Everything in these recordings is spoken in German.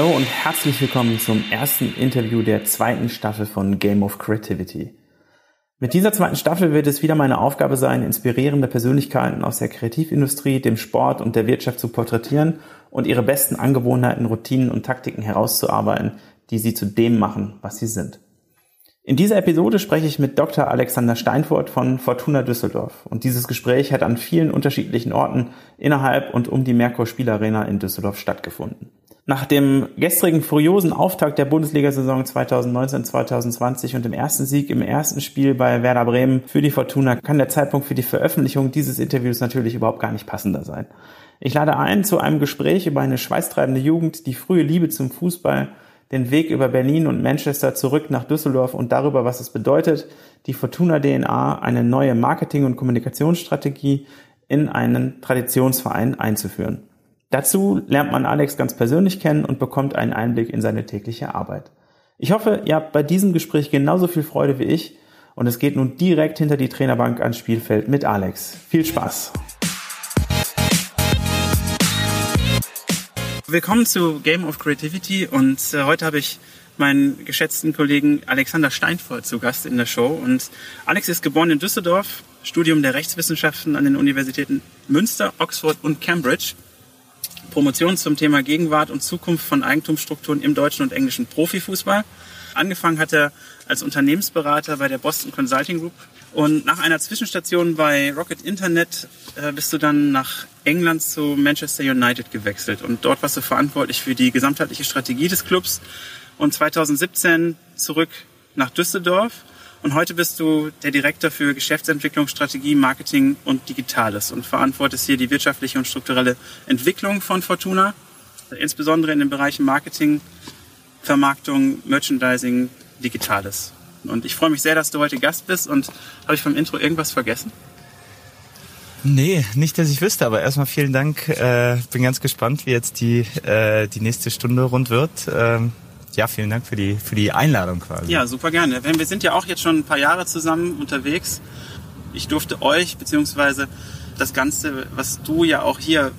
Hallo und herzlich willkommen zum ersten Interview der zweiten Staffel von Game of Creativity. Mit dieser zweiten Staffel wird es wieder meine Aufgabe sein, inspirierende Persönlichkeiten aus der Kreativindustrie, dem Sport und der Wirtschaft zu porträtieren und ihre besten Angewohnheiten, Routinen und Taktiken herauszuarbeiten, die sie zu dem machen, was sie sind. In dieser Episode spreche ich mit Dr. Alexander Steinfurt von Fortuna Düsseldorf und dieses Gespräch hat an vielen unterschiedlichen Orten innerhalb und um die Merkur Spielarena in Düsseldorf stattgefunden. Nach dem gestrigen furiosen Auftakt der Bundesliga-Saison 2019-2020 und dem ersten Sieg im ersten Spiel bei Werder Bremen für die Fortuna kann der Zeitpunkt für die Veröffentlichung dieses Interviews natürlich überhaupt gar nicht passender sein. Ich lade ein zu einem Gespräch über eine schweißtreibende Jugend, die frühe Liebe zum Fußball, den Weg über Berlin und Manchester zurück nach Düsseldorf und darüber, was es bedeutet, die Fortuna DNA, eine neue Marketing- und Kommunikationsstrategie in einen Traditionsverein einzuführen. Dazu lernt man Alex ganz persönlich kennen und bekommt einen Einblick in seine tägliche Arbeit. Ich hoffe, ihr habt bei diesem Gespräch genauso viel Freude wie ich und es geht nun direkt hinter die Trainerbank ans Spielfeld mit Alex. Viel Spaß! Willkommen zu Game of Creativity und äh, heute habe ich meinen geschätzten Kollegen Alexander Steinfurt zu Gast in der Show. Und Alex ist geboren in Düsseldorf, Studium der Rechtswissenschaften an den Universitäten Münster, Oxford und Cambridge Promotion zum Thema Gegenwart und Zukunft von Eigentumsstrukturen im deutschen und englischen Profifußball. Angefangen hat er als Unternehmensberater bei der Boston Consulting Group. Und nach einer Zwischenstation bei Rocket Internet äh, bist du dann nach England zu Manchester United gewechselt. Und dort warst du verantwortlich für die gesamtheitliche Strategie des Clubs. Und 2017 zurück nach Düsseldorf und heute bist du der Direktor für Geschäftsentwicklung, Strategie, Marketing und Digitales und verantwortest hier die wirtschaftliche und strukturelle Entwicklung von Fortuna, insbesondere in den Bereichen Marketing, Vermarktung, Merchandising, Digitales. Und ich freue mich sehr, dass du heute Gast bist. Und habe ich vom Intro irgendwas vergessen? Nee, nicht, dass ich wüsste, aber erstmal vielen Dank. Äh, bin ganz gespannt, wie jetzt die, äh, die nächste Stunde rund wird. Ähm ja, vielen Dank für die, für die Einladung quasi. Ja, super gerne. Wir sind ja auch jetzt schon ein paar Jahre zusammen unterwegs. Ich durfte euch, beziehungsweise das Ganze, was du ja auch hier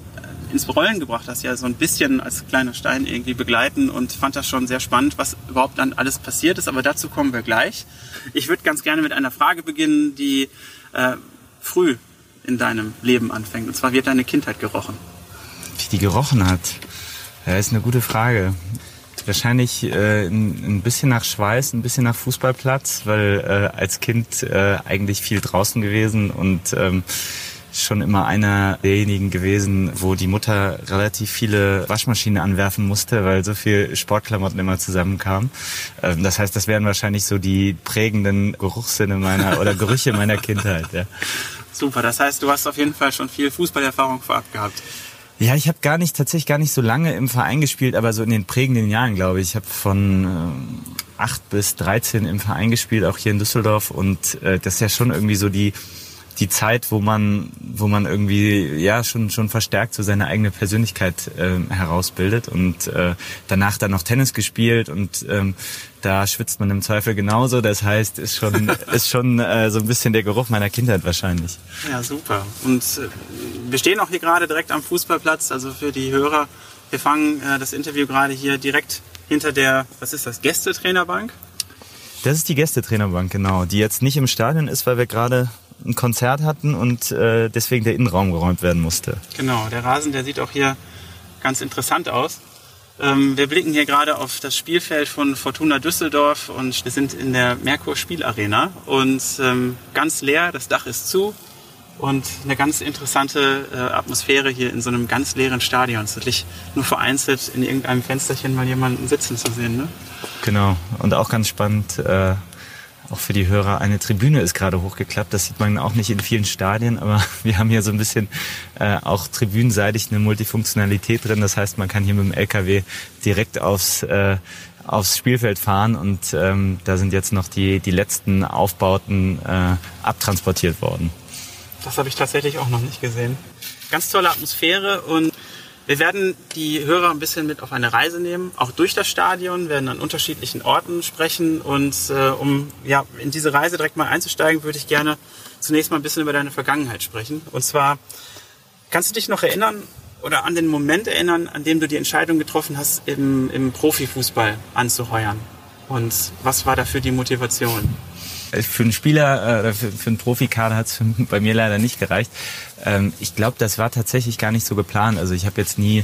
ins Rollen gebracht hast, ja so ein bisschen als kleiner Stein irgendwie begleiten und fand das schon sehr spannend, was überhaupt dann alles passiert ist. Aber dazu kommen wir gleich. Ich würde ganz gerne mit einer Frage beginnen, die äh, früh in deinem Leben anfängt. Und zwar wird deine Kindheit gerochen. Wie die gerochen hat? Ja, ist eine gute Frage. Wahrscheinlich äh, ein, ein bisschen nach Schweiß, ein bisschen nach Fußballplatz, weil äh, als Kind äh, eigentlich viel draußen gewesen und ähm, schon immer einer derjenigen gewesen, wo die Mutter relativ viele Waschmaschinen anwerfen musste, weil so viel Sportklamotten immer zusammenkamen. Ähm, das heißt, das wären wahrscheinlich so die prägenden Geruchssinne meiner oder Gerüche meiner Kindheit. Ja. Super, das heißt, du hast auf jeden Fall schon viel Fußballerfahrung vorab gehabt. Ja, ich habe gar nicht tatsächlich gar nicht so lange im Verein gespielt, aber so in den prägenden Jahren, glaube ich. Ich habe von ähm, 8 bis 13 im Verein gespielt, auch hier in Düsseldorf. Und äh, das ist ja schon irgendwie so die die Zeit, wo man wo man irgendwie ja schon schon verstärkt so seine eigene Persönlichkeit äh, herausbildet und äh, danach dann noch Tennis gespielt und ähm, da schwitzt man im Zweifel genauso. Das heißt, ist schon, ist schon äh, so ein bisschen der Geruch meiner Kindheit wahrscheinlich. Ja, super. Und äh, wir stehen auch hier gerade direkt am Fußballplatz. Also für die Hörer, wir fangen äh, das Interview gerade hier direkt hinter der, was ist das, Gästetrainerbank? Das ist die Gästetrainerbank, genau. Die jetzt nicht im Stadion ist, weil wir gerade ein Konzert hatten und äh, deswegen der Innenraum geräumt werden musste. Genau, der Rasen, der sieht auch hier ganz interessant aus. Ähm, wir blicken hier gerade auf das Spielfeld von Fortuna Düsseldorf und wir sind in der Merkur Spielarena und ähm, ganz leer, das Dach ist zu und eine ganz interessante äh, Atmosphäre hier in so einem ganz leeren Stadion. Es ist wirklich nur vereinzelt in irgendeinem Fensterchen mal jemanden sitzen zu sehen. Ne? Genau, und auch ganz spannend, äh, auch für die Hörer, eine Tribüne ist gerade hochgeklappt. Das sieht man auch nicht in vielen Stadien, aber wir haben hier so ein bisschen äh, auch tribünenseitig eine Multifunktionalität drin. Das heißt, man kann hier mit dem LKW direkt aufs äh, aufs Spielfeld fahren und ähm, da sind jetzt noch die, die letzten Aufbauten äh, abtransportiert worden. Das habe ich tatsächlich auch noch nicht gesehen. Ganz tolle Atmosphäre und wir werden die Hörer ein bisschen mit auf eine Reise nehmen, auch durch das Stadion, werden an unterschiedlichen Orten sprechen und äh, um ja, in diese Reise direkt mal einzusteigen, würde ich gerne zunächst mal ein bisschen über deine Vergangenheit sprechen. Und zwar, kannst du dich noch erinnern, oder an den Moment erinnern, an dem du die Entscheidung getroffen hast, im, im Profifußball anzuheuern? Und was war dafür die Motivation? Für einen Spieler, äh, für, für einen Profikader hat es bei mir leider nicht gereicht. Ähm, ich glaube, das war tatsächlich gar nicht so geplant. Also ich habe jetzt nie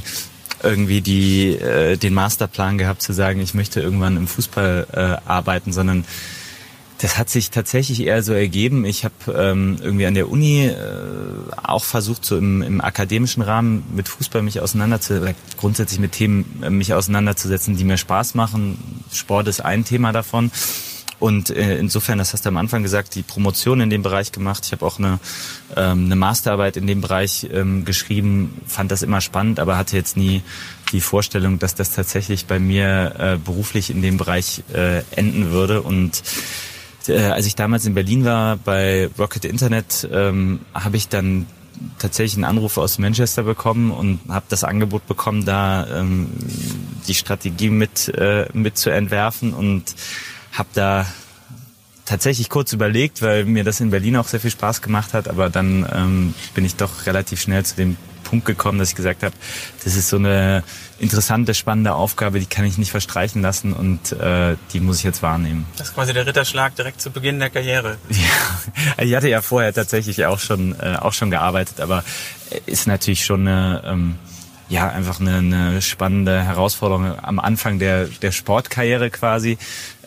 irgendwie die, äh, den Masterplan gehabt zu sagen, ich möchte irgendwann im Fußball äh, arbeiten, sondern das hat sich tatsächlich eher so ergeben. Ich habe ähm, irgendwie an der Uni äh, auch versucht, so im, im akademischen Rahmen mit Fußball mich auseinanderzusetzen, grundsätzlich mit Themen äh, mich auseinanderzusetzen, die mir Spaß machen. Sport ist ein Thema davon. Und äh, insofern, das hast du am Anfang gesagt, die Promotion in dem Bereich gemacht. Ich habe auch eine, ähm, eine Masterarbeit in dem Bereich ähm, geschrieben, fand das immer spannend, aber hatte jetzt nie die Vorstellung, dass das tatsächlich bei mir äh, beruflich in dem Bereich äh, enden würde. Und äh, als ich damals in Berlin war bei Rocket Internet, ähm, habe ich dann tatsächlich einen Anruf aus Manchester bekommen und habe das Angebot bekommen, da ähm, die Strategie mit, äh, mit zu entwerfen und habe da tatsächlich kurz überlegt, weil mir das in Berlin auch sehr viel Spaß gemacht hat, aber dann ähm, bin ich doch relativ schnell zu dem Punkt gekommen, dass ich gesagt habe, das ist so eine interessante, spannende Aufgabe, die kann ich nicht verstreichen lassen und äh, die muss ich jetzt wahrnehmen. Das ist quasi der Ritterschlag direkt zu Beginn der Karriere. Ja, ich hatte ja vorher tatsächlich auch schon äh, auch schon gearbeitet, aber ist natürlich schon eine ähm, ja einfach eine, eine spannende Herausforderung am Anfang der der Sportkarriere quasi,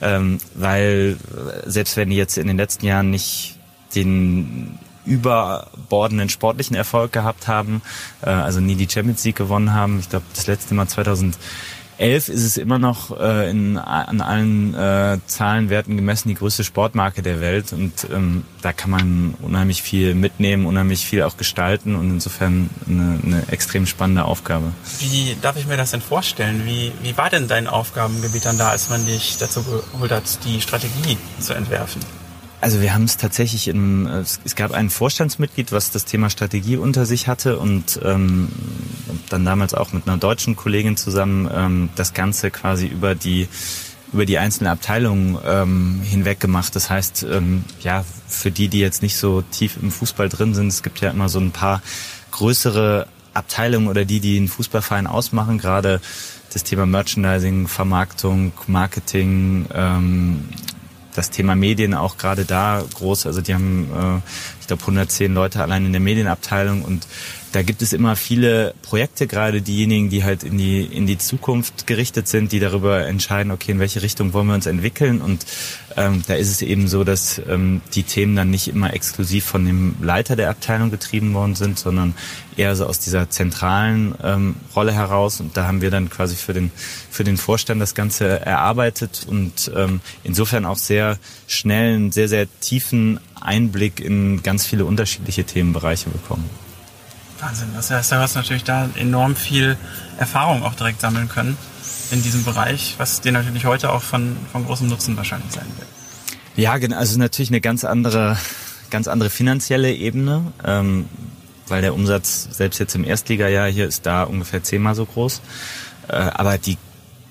ähm, weil selbst wenn die jetzt in den letzten Jahren nicht den überbordenden sportlichen Erfolg gehabt haben, äh, also nie die Champions League gewonnen haben. Ich glaube, das letzte Mal 2011 ist es immer noch äh, in, an allen äh, Zahlenwerten gemessen die größte Sportmarke der Welt und ähm, da kann man unheimlich viel mitnehmen, unheimlich viel auch gestalten und insofern eine, eine extrem spannende Aufgabe. Wie darf ich mir das denn vorstellen? Wie, wie war denn dein Aufgabengebiet dann da, als man dich dazu geholt hat, die Strategie zu entwerfen? Also wir haben es tatsächlich in, es gab ein Vorstandsmitglied, was das Thema Strategie unter sich hatte und ähm, dann damals auch mit einer deutschen Kollegin zusammen ähm, das Ganze quasi über die über die einzelnen Abteilungen ähm, hinweg gemacht. Das heißt, ähm, ja, für die, die jetzt nicht so tief im Fußball drin sind, es gibt ja immer so ein paar größere Abteilungen oder die, die einen Fußballverein ausmachen, gerade das Thema Merchandising, Vermarktung, Marketing, ähm, das Thema Medien auch gerade da groß. Also die haben, äh, ich glaube, 110 Leute allein in der Medienabteilung und da gibt es immer viele Projekte, gerade diejenigen, die halt in die, in die Zukunft gerichtet sind, die darüber entscheiden, okay, in welche Richtung wollen wir uns entwickeln. Und ähm, da ist es eben so, dass ähm, die Themen dann nicht immer exklusiv von dem Leiter der Abteilung getrieben worden sind, sondern eher so aus dieser zentralen ähm, Rolle heraus. Und da haben wir dann quasi für den, für den Vorstand das Ganze erarbeitet und ähm, insofern auch sehr schnellen, sehr, sehr tiefen Einblick in ganz viele unterschiedliche Themenbereiche bekommen. Wahnsinn. Das heißt, du hast natürlich da enorm viel Erfahrung auch direkt sammeln können in diesem Bereich, was dir natürlich heute auch von, von großem Nutzen wahrscheinlich sein wird. Ja, genau. Also natürlich eine ganz andere, ganz andere finanzielle Ebene, ähm, weil der Umsatz selbst jetzt im Erstligajahr hier ist da ungefähr zehnmal so groß. Äh, aber die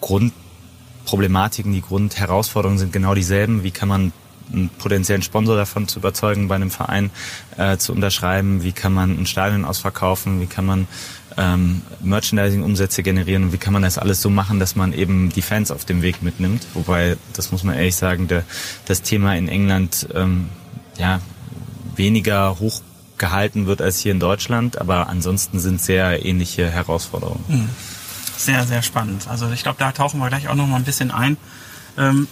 Grundproblematiken, die Grundherausforderungen sind genau dieselben. Wie kann man einen potenziellen Sponsor davon zu überzeugen, bei einem Verein äh, zu unterschreiben? Wie kann man ein Stadion ausverkaufen? Wie kann man ähm, Merchandising-Umsätze generieren? Und wie kann man das alles so machen, dass man eben die Fans auf dem Weg mitnimmt? Wobei, das muss man ehrlich sagen, der, das Thema in England ähm, ja weniger hoch gehalten wird als hier in Deutschland, aber ansonsten sind sehr ähnliche Herausforderungen. Hm. Sehr, sehr spannend. Also ich glaube, da tauchen wir gleich auch noch mal ein bisschen ein. Ähm,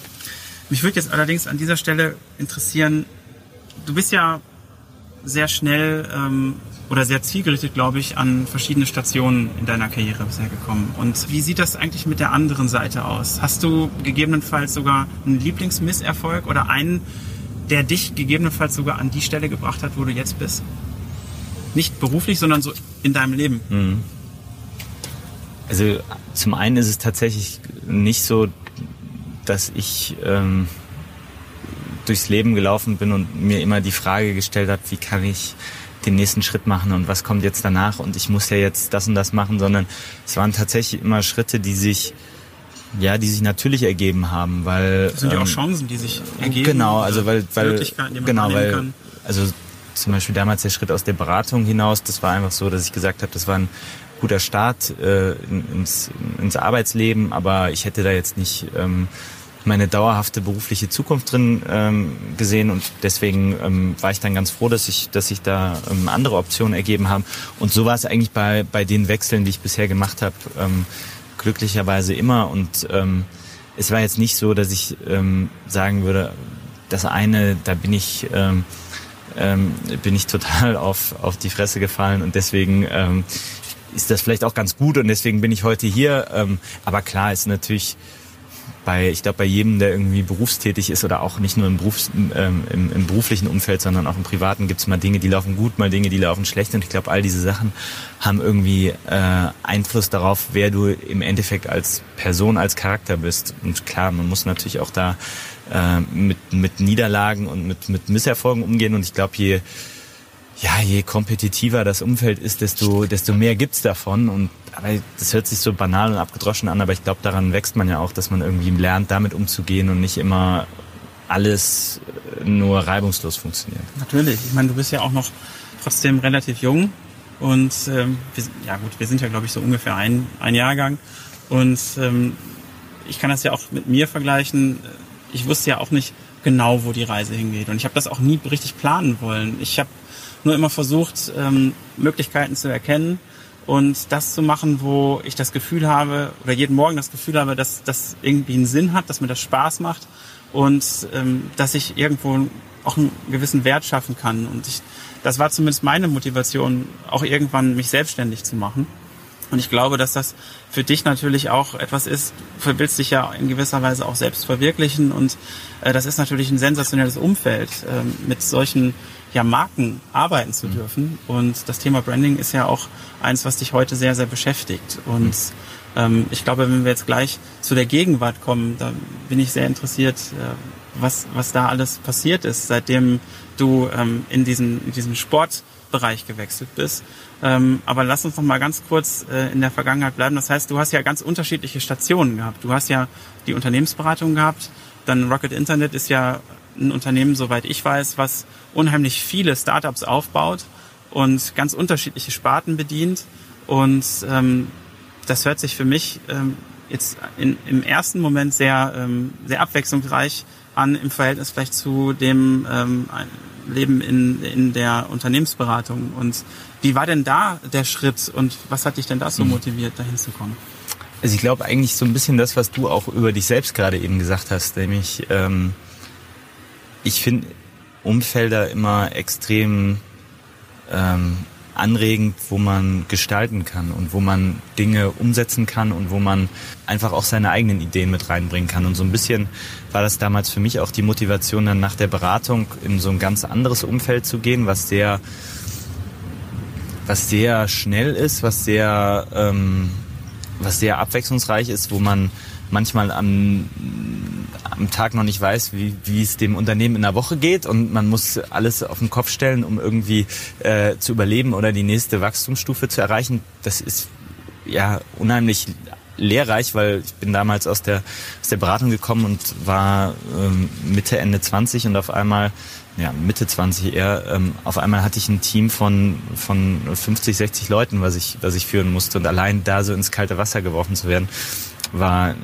mich würde jetzt allerdings an dieser Stelle interessieren, du bist ja sehr schnell ähm, oder sehr zielgerichtet, glaube ich, an verschiedene Stationen in deiner Karriere bisher gekommen. Und wie sieht das eigentlich mit der anderen Seite aus? Hast du gegebenenfalls sogar einen Lieblingsmisserfolg oder einen, der dich gegebenenfalls sogar an die Stelle gebracht hat, wo du jetzt bist? Nicht beruflich, sondern so in deinem Leben. Mhm. Also zum einen ist es tatsächlich nicht so, dass ich ähm, durchs Leben gelaufen bin und mir immer die Frage gestellt habe, wie kann ich den nächsten Schritt machen und was kommt jetzt danach und ich muss ja jetzt das und das machen, sondern es waren tatsächlich immer Schritte, die sich ja, die sich natürlich ergeben haben, weil das sind ja ähm, auch Chancen, die sich ergeben. Genau, also weil weil genau, weil kann. also zum Beispiel damals der Schritt aus der Beratung hinaus, das war einfach so, dass ich gesagt habe, das war ein guter Start äh, ins, ins Arbeitsleben, aber ich hätte da jetzt nicht ähm, meine dauerhafte berufliche Zukunft drin ähm, gesehen und deswegen ähm, war ich dann ganz froh, dass ich, dass sich da ähm, andere Optionen ergeben haben. Und so war es eigentlich bei, bei den Wechseln, die ich bisher gemacht habe, ähm, glücklicherweise immer. Und ähm, es war jetzt nicht so, dass ich ähm, sagen würde, das eine, da bin ich ähm, ähm, bin ich total auf, auf die Fresse gefallen und deswegen ähm, ist das vielleicht auch ganz gut und deswegen bin ich heute hier. Ähm, aber klar ist natürlich bei, ich glaube, bei jedem, der irgendwie berufstätig ist oder auch nicht nur im, Berufs-, ähm, im, im beruflichen Umfeld, sondern auch im privaten, gibt es mal Dinge, die laufen gut, mal Dinge, die laufen schlecht. Und ich glaube, all diese Sachen haben irgendwie äh, Einfluss darauf, wer du im Endeffekt als Person, als Charakter bist. Und klar, man muss natürlich auch da äh, mit, mit Niederlagen und mit, mit Misserfolgen umgehen. Und ich glaube, je ja, je kompetitiver das Umfeld ist, desto, desto mehr gibt's davon. Und aber das hört sich so banal und abgedroschen an, aber ich glaube, daran wächst man ja auch, dass man irgendwie lernt, damit umzugehen und nicht immer alles nur reibungslos funktioniert. Natürlich. Ich meine, du bist ja auch noch trotzdem relativ jung. Und ähm, wir, ja gut, wir sind ja, glaube ich, so ungefähr ein, ein Jahrgang. Und ähm, ich kann das ja auch mit mir vergleichen. Ich wusste ja auch nicht genau, wo die Reise hingeht. Und ich habe das auch nie richtig planen wollen. Ich habe nur immer versucht, ähm, Möglichkeiten zu erkennen und das zu machen, wo ich das Gefühl habe oder jeden Morgen das Gefühl habe, dass das irgendwie einen Sinn hat, dass mir das Spaß macht und ähm, dass ich irgendwo auch einen gewissen Wert schaffen kann. Und ich, das war zumindest meine Motivation, auch irgendwann mich selbstständig zu machen. Und ich glaube, dass das für dich natürlich auch etwas ist, du willst dich ja in gewisser Weise auch selbst verwirklichen und äh, das ist natürlich ein sensationelles Umfeld, äh, mit solchen ja, Marken arbeiten zu mhm. dürfen. Und das Thema Branding ist ja auch eins, was dich heute sehr, sehr beschäftigt. Und mhm. ähm, ich glaube, wenn wir jetzt gleich zu der Gegenwart kommen, da bin ich sehr interessiert, äh, was, was da alles passiert ist, seitdem du ähm, in, diesen, in diesen Sportbereich gewechselt bist. Ähm, aber lass uns noch mal ganz kurz äh, in der Vergangenheit bleiben. Das heißt, du hast ja ganz unterschiedliche Stationen gehabt. Du hast ja die Unternehmensberatung gehabt, dann Rocket Internet ist ja ein Unternehmen, soweit ich weiß, was unheimlich viele Startups aufbaut und ganz unterschiedliche Sparten bedient. Und ähm, das hört sich für mich ähm, jetzt in, im ersten Moment sehr, ähm, sehr abwechslungsreich an im Verhältnis vielleicht zu dem ähm, Leben in, in der Unternehmensberatung. Und wie war denn da der Schritt und was hat dich denn da so mhm. motiviert, dahin zu kommen? Also ich glaube eigentlich so ein bisschen das, was du auch über dich selbst gerade eben gesagt hast, nämlich ähm, ich finde Umfelder immer extrem ähm, anregend, wo man gestalten kann und wo man Dinge umsetzen kann und wo man einfach auch seine eigenen Ideen mit reinbringen kann. Und so ein bisschen war das damals für mich auch die Motivation, dann nach der Beratung in so ein ganz anderes Umfeld zu gehen, was sehr, was sehr schnell ist, was sehr, ähm, was sehr abwechslungsreich ist, wo man manchmal am, am Tag noch nicht weiß, wie, wie es dem Unternehmen in der Woche geht und man muss alles auf den Kopf stellen, um irgendwie äh, zu überleben oder die nächste Wachstumsstufe zu erreichen. Das ist ja unheimlich lehrreich, weil ich bin damals aus der, aus der Beratung gekommen und war ähm, Mitte, Ende 20 und auf einmal, ja, Mitte 20 eher, ähm, auf einmal hatte ich ein Team von, von 50, 60 Leuten, was ich, was ich führen musste und allein da so ins kalte Wasser geworfen zu werden, war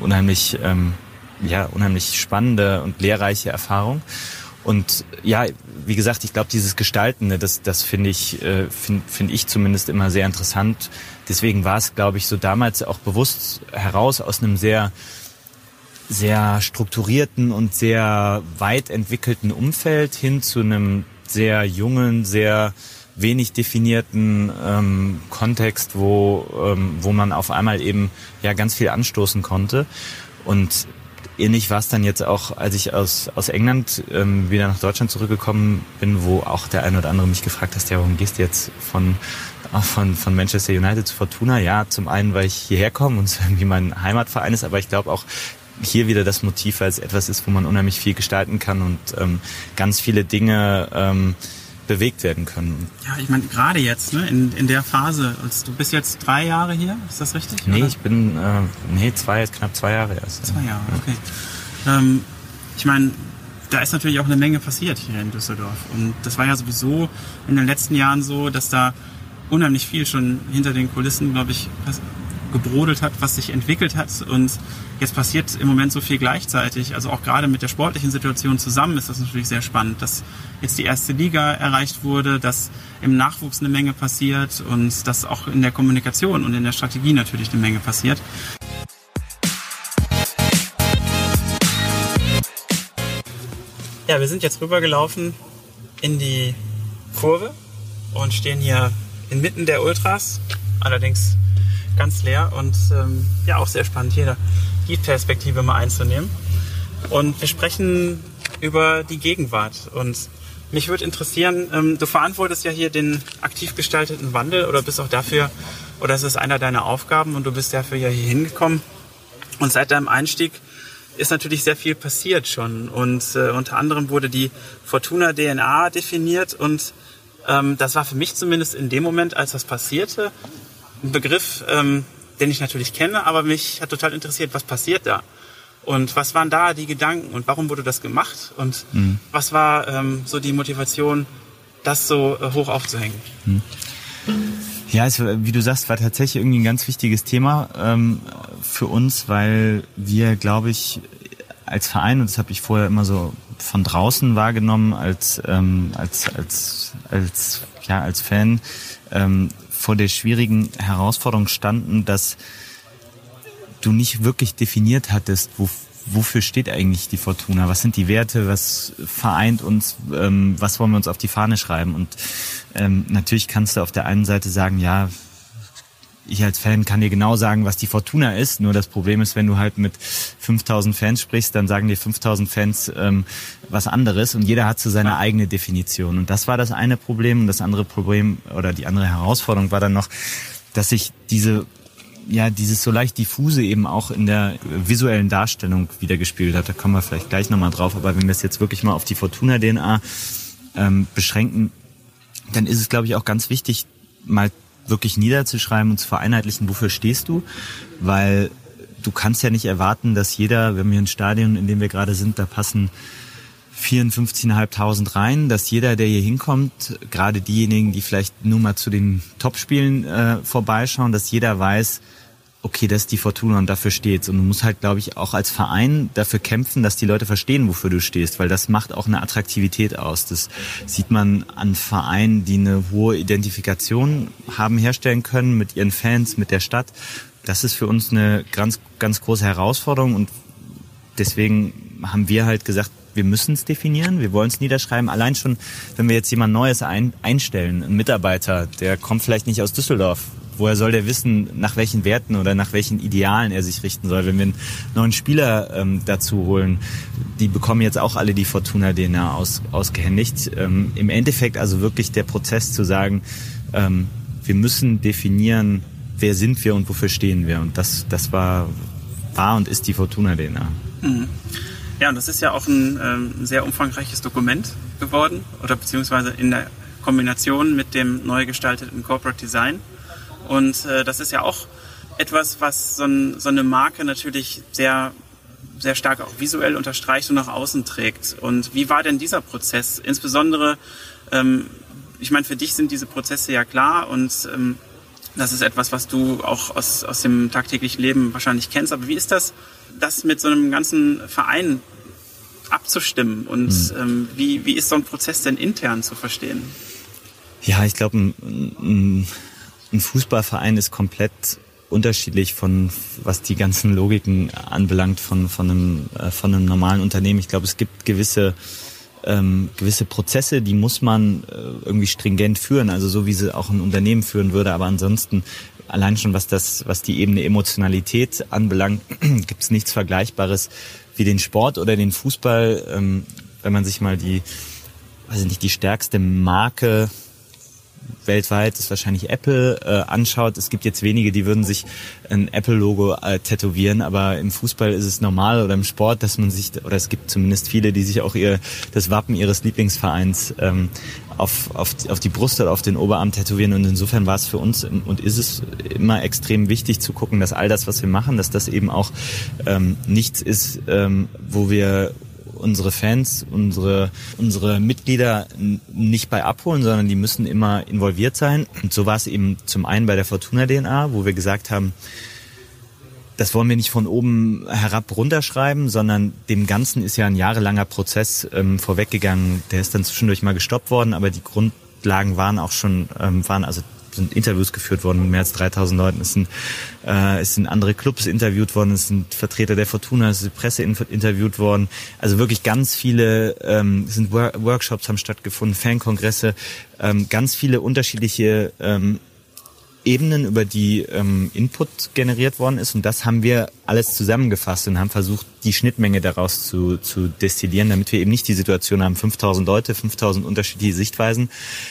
unheimlich, ähm, ja, unheimlich spannende und lehrreiche Erfahrung. Und ja, wie gesagt, ich glaube, dieses Gestalten, ne, das, das finde ich, äh, finde find ich zumindest immer sehr interessant. Deswegen war es, glaube ich, so damals auch bewusst heraus aus einem sehr, sehr strukturierten und sehr weit entwickelten Umfeld hin zu einem sehr jungen, sehr wenig definierten ähm, Kontext, wo, ähm, wo man auf einmal eben ja ganz viel anstoßen konnte. Und ähnlich war es dann jetzt auch, als ich aus, aus England ähm, wieder nach Deutschland zurückgekommen bin, wo auch der eine oder andere mich gefragt hat, ja, warum gehst du jetzt von, von, von Manchester United zu Fortuna? Ja, zum einen, weil ich hierher komme und es irgendwie mein Heimatverein ist, aber ich glaube auch, hier wieder das Motiv, weil es etwas ist, wo man unheimlich viel gestalten kann und ähm, ganz viele Dinge ähm, bewegt werden können. Ja, ich meine, gerade jetzt, ne, in, in der Phase, du bist jetzt drei Jahre hier, ist das richtig? Nee, oder? ich bin, äh, nee, zwei, knapp zwei Jahre erst. Zwei Jahre, okay. Ähm, ich meine, da ist natürlich auch eine Menge passiert hier in Düsseldorf. Und das war ja sowieso in den letzten Jahren so, dass da unheimlich viel schon hinter den Kulissen, glaube ich, gebrodelt hat, was sich entwickelt hat. Und jetzt passiert im Moment so viel gleichzeitig. Also auch gerade mit der sportlichen Situation zusammen ist das natürlich sehr spannend, dass jetzt die erste Liga erreicht wurde, dass im Nachwuchs eine Menge passiert und dass auch in der Kommunikation und in der Strategie natürlich eine Menge passiert. Ja, wir sind jetzt rübergelaufen in die Kurve und stehen hier inmitten der Ultras, allerdings ganz leer und ähm, ja auch sehr spannend, hier die Perspektive mal einzunehmen. Und wir sprechen über die Gegenwart und mich würde interessieren, ähm, du verantwortest ja hier den aktiv gestalteten Wandel oder bist auch dafür, oder es ist einer deiner Aufgaben und du bist dafür ja hier hingekommen. Und seit deinem Einstieg ist natürlich sehr viel passiert schon. Und äh, unter anderem wurde die Fortuna DNA definiert und ähm, das war für mich zumindest in dem Moment, als das passierte, ein Begriff, ähm, den ich natürlich kenne, aber mich hat total interessiert, was passiert da? Und was waren da die Gedanken und warum wurde das gemacht? Und mhm. was war ähm, so die Motivation, das so äh, hoch aufzuhängen? Mhm. Ja, es, wie du sagst, war tatsächlich irgendwie ein ganz wichtiges Thema ähm, für uns, weil wir, glaube ich, als Verein, und das habe ich vorher immer so von draußen wahrgenommen als, ähm, als, als, als, ja, als Fan, ähm, vor der schwierigen Herausforderung standen, dass du nicht wirklich definiert hattest, wo, wofür steht eigentlich die Fortuna? Was sind die Werte? Was vereint uns? Ähm, was wollen wir uns auf die Fahne schreiben? Und ähm, natürlich kannst du auf der einen Seite sagen, ja, ich als Fan kann dir genau sagen, was die Fortuna ist. Nur das Problem ist, wenn du halt mit 5000 Fans sprichst, dann sagen dir 5000 Fans ähm, was anderes und jeder hat so seine eigene Definition. Und das war das eine Problem. Und das andere Problem oder die andere Herausforderung war dann noch, dass sich diese ja, dieses so leicht diffuse eben auch in der visuellen Darstellung wiedergespielt hat. Da kommen wir vielleicht gleich nochmal drauf. Aber wenn wir es jetzt wirklich mal auf die Fortuna-DNA ähm, beschränken, dann ist es, glaube ich, auch ganz wichtig, mal wirklich niederzuschreiben und zu vereinheitlichen, wofür stehst du, weil du kannst ja nicht erwarten, dass jeder, wenn wir ein Stadion, in dem wir gerade sind, da passen 54.500 rein, dass jeder, der hier hinkommt, gerade diejenigen, die vielleicht nur mal zu den Topspielen äh, vorbeischauen, dass jeder weiß, okay, das ist die Fortuna und dafür steht's. Und du musst halt, glaube ich, auch als Verein dafür kämpfen, dass die Leute verstehen, wofür du stehst, weil das macht auch eine Attraktivität aus. Das sieht man an Vereinen, die eine hohe Identifikation haben herstellen können mit ihren Fans, mit der Stadt. Das ist für uns eine ganz, ganz große Herausforderung und deswegen haben wir halt gesagt, wir müssen es definieren, wir wollen es niederschreiben. Allein schon, wenn wir jetzt jemand Neues ein, einstellen, einen Mitarbeiter, der kommt vielleicht nicht aus Düsseldorf, woher soll der wissen, nach welchen Werten oder nach welchen Idealen er sich richten soll? Wenn wir einen neuen Spieler ähm, dazu holen, die bekommen jetzt auch alle die Fortuna-DNA aus, ausgehändigt. Ähm, Im Endeffekt also wirklich der Prozess zu sagen, ähm, wir müssen definieren, wer sind wir und wofür stehen wir. Und das, das war, war und ist die Fortuna-DNA. Mhm. Ja, und das ist ja auch ein ähm, sehr umfangreiches Dokument geworden oder beziehungsweise in der Kombination mit dem neu gestalteten Corporate Design. Und äh, das ist ja auch etwas, was so, ein, so eine Marke natürlich sehr sehr stark auch visuell unterstreicht und nach außen trägt. Und wie war denn dieser Prozess? Insbesondere, ähm, ich meine, für dich sind diese Prozesse ja klar und ähm, das ist etwas, was du auch aus, aus dem tagtäglichen Leben wahrscheinlich kennst. Aber wie ist das, das mit so einem ganzen Verein abzustimmen? Und mhm. ähm, wie, wie ist so ein Prozess denn intern zu verstehen? Ja, ich glaube, ein, ein ein Fußballverein ist komplett unterschiedlich von was die ganzen Logiken anbelangt von von einem äh, von einem normalen Unternehmen. Ich glaube, es gibt gewisse ähm, gewisse Prozesse, die muss man äh, irgendwie stringent führen, also so wie sie auch ein Unternehmen führen würde. Aber ansonsten allein schon was das was die Ebene Emotionalität anbelangt, gibt es nichts Vergleichbares wie den Sport oder den Fußball. Ähm, wenn man sich mal die weiß ich nicht die stärkste Marke weltweit ist wahrscheinlich Apple äh, anschaut. Es gibt jetzt wenige, die würden sich ein Apple-Logo äh, tätowieren, aber im Fußball ist es normal oder im Sport, dass man sich, oder es gibt zumindest viele, die sich auch ihr das Wappen ihres Lieblingsvereins ähm, auf, auf, auf die Brust oder auf den Oberarm tätowieren. Und insofern war es für uns und ist es immer extrem wichtig zu gucken, dass all das, was wir machen, dass das eben auch ähm, nichts ist, ähm, wo wir unsere Fans, unsere, unsere Mitglieder nicht bei abholen, sondern die müssen immer involviert sein. Und so war es eben zum einen bei der Fortuna DNA, wo wir gesagt haben, das wollen wir nicht von oben herab runterschreiben, sondern dem Ganzen ist ja ein jahrelanger Prozess ähm, vorweggegangen. Der ist dann zwischendurch mal gestoppt worden, aber die Grundlagen waren auch schon, ähm, waren also sind Interviews geführt worden mit mehr als 3000 Leuten. Es sind, äh, es sind andere Clubs interviewt worden, es sind Vertreter der Fortuna, es ist Presse interviewt worden. Also wirklich ganz viele, ähm, es sind Workshops haben stattgefunden, Fankongresse, ähm, ganz viele unterschiedliche ähm, Ebenen, über die ähm, Input generiert worden ist. Und das haben wir alles zusammengefasst und haben versucht, die Schnittmenge daraus zu, zu destillieren, damit wir eben nicht die Situation haben, 5000 Leute, 5000 unterschiedliche Sichtweisen,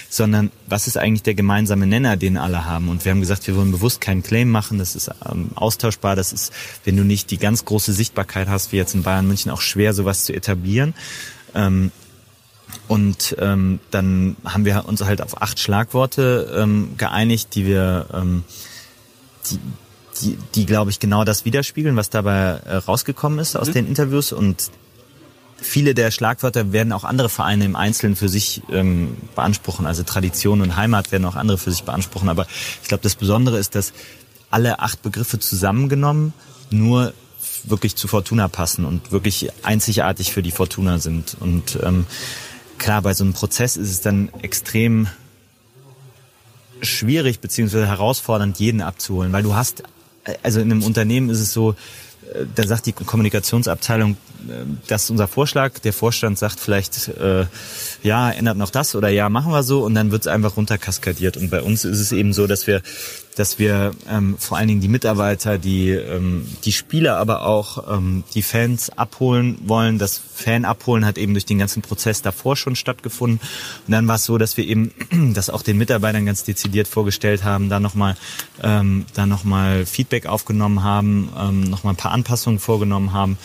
sondern was ist eigentlich der gemeinsame Nenner, den alle haben? Und wir haben gesagt, wir wollen bewusst keinen Claim machen, das ist ähm, austauschbar, das ist, wenn du nicht die ganz große Sichtbarkeit hast, wie jetzt in Bayern München, auch schwer, sowas zu etablieren. Ähm, und ähm, dann haben wir uns halt auf acht Schlagworte ähm, geeinigt, die wir, ähm, die, die, die glaube ich genau das widerspiegeln, was dabei äh, rausgekommen ist aus mhm. den Interviews. Und viele der Schlagwörter werden auch andere Vereine im Einzelnen für sich ähm, beanspruchen. Also Tradition und Heimat werden auch andere für sich beanspruchen. Aber ich glaube, das Besondere ist, dass alle acht Begriffe zusammengenommen nur wirklich zu Fortuna passen und wirklich einzigartig für die Fortuna sind. Und ähm, klar, bei so einem Prozess ist es dann extrem schwierig beziehungsweise herausfordernd, jeden abzuholen, weil du hast, also in einem Unternehmen ist es so, äh, da sagt die Kommunikationsabteilung, äh, das ist unser Vorschlag. Der Vorstand sagt vielleicht, äh, ja, ändert noch das oder ja, machen wir so und dann wird es einfach runterkaskadiert. Und bei uns ist es eben so, dass wir dass wir ähm, vor allen Dingen die Mitarbeiter, die, ähm, die Spieler, aber auch ähm, die Fans abholen wollen. Das Fan abholen hat eben durch den ganzen Prozess davor schon stattgefunden. Und dann war es so, dass wir eben das auch den Mitarbeitern ganz dezidiert vorgestellt haben, da nochmal ähm, da noch Feedback aufgenommen haben, ähm, nochmal ein paar Anpassungen vorgenommen haben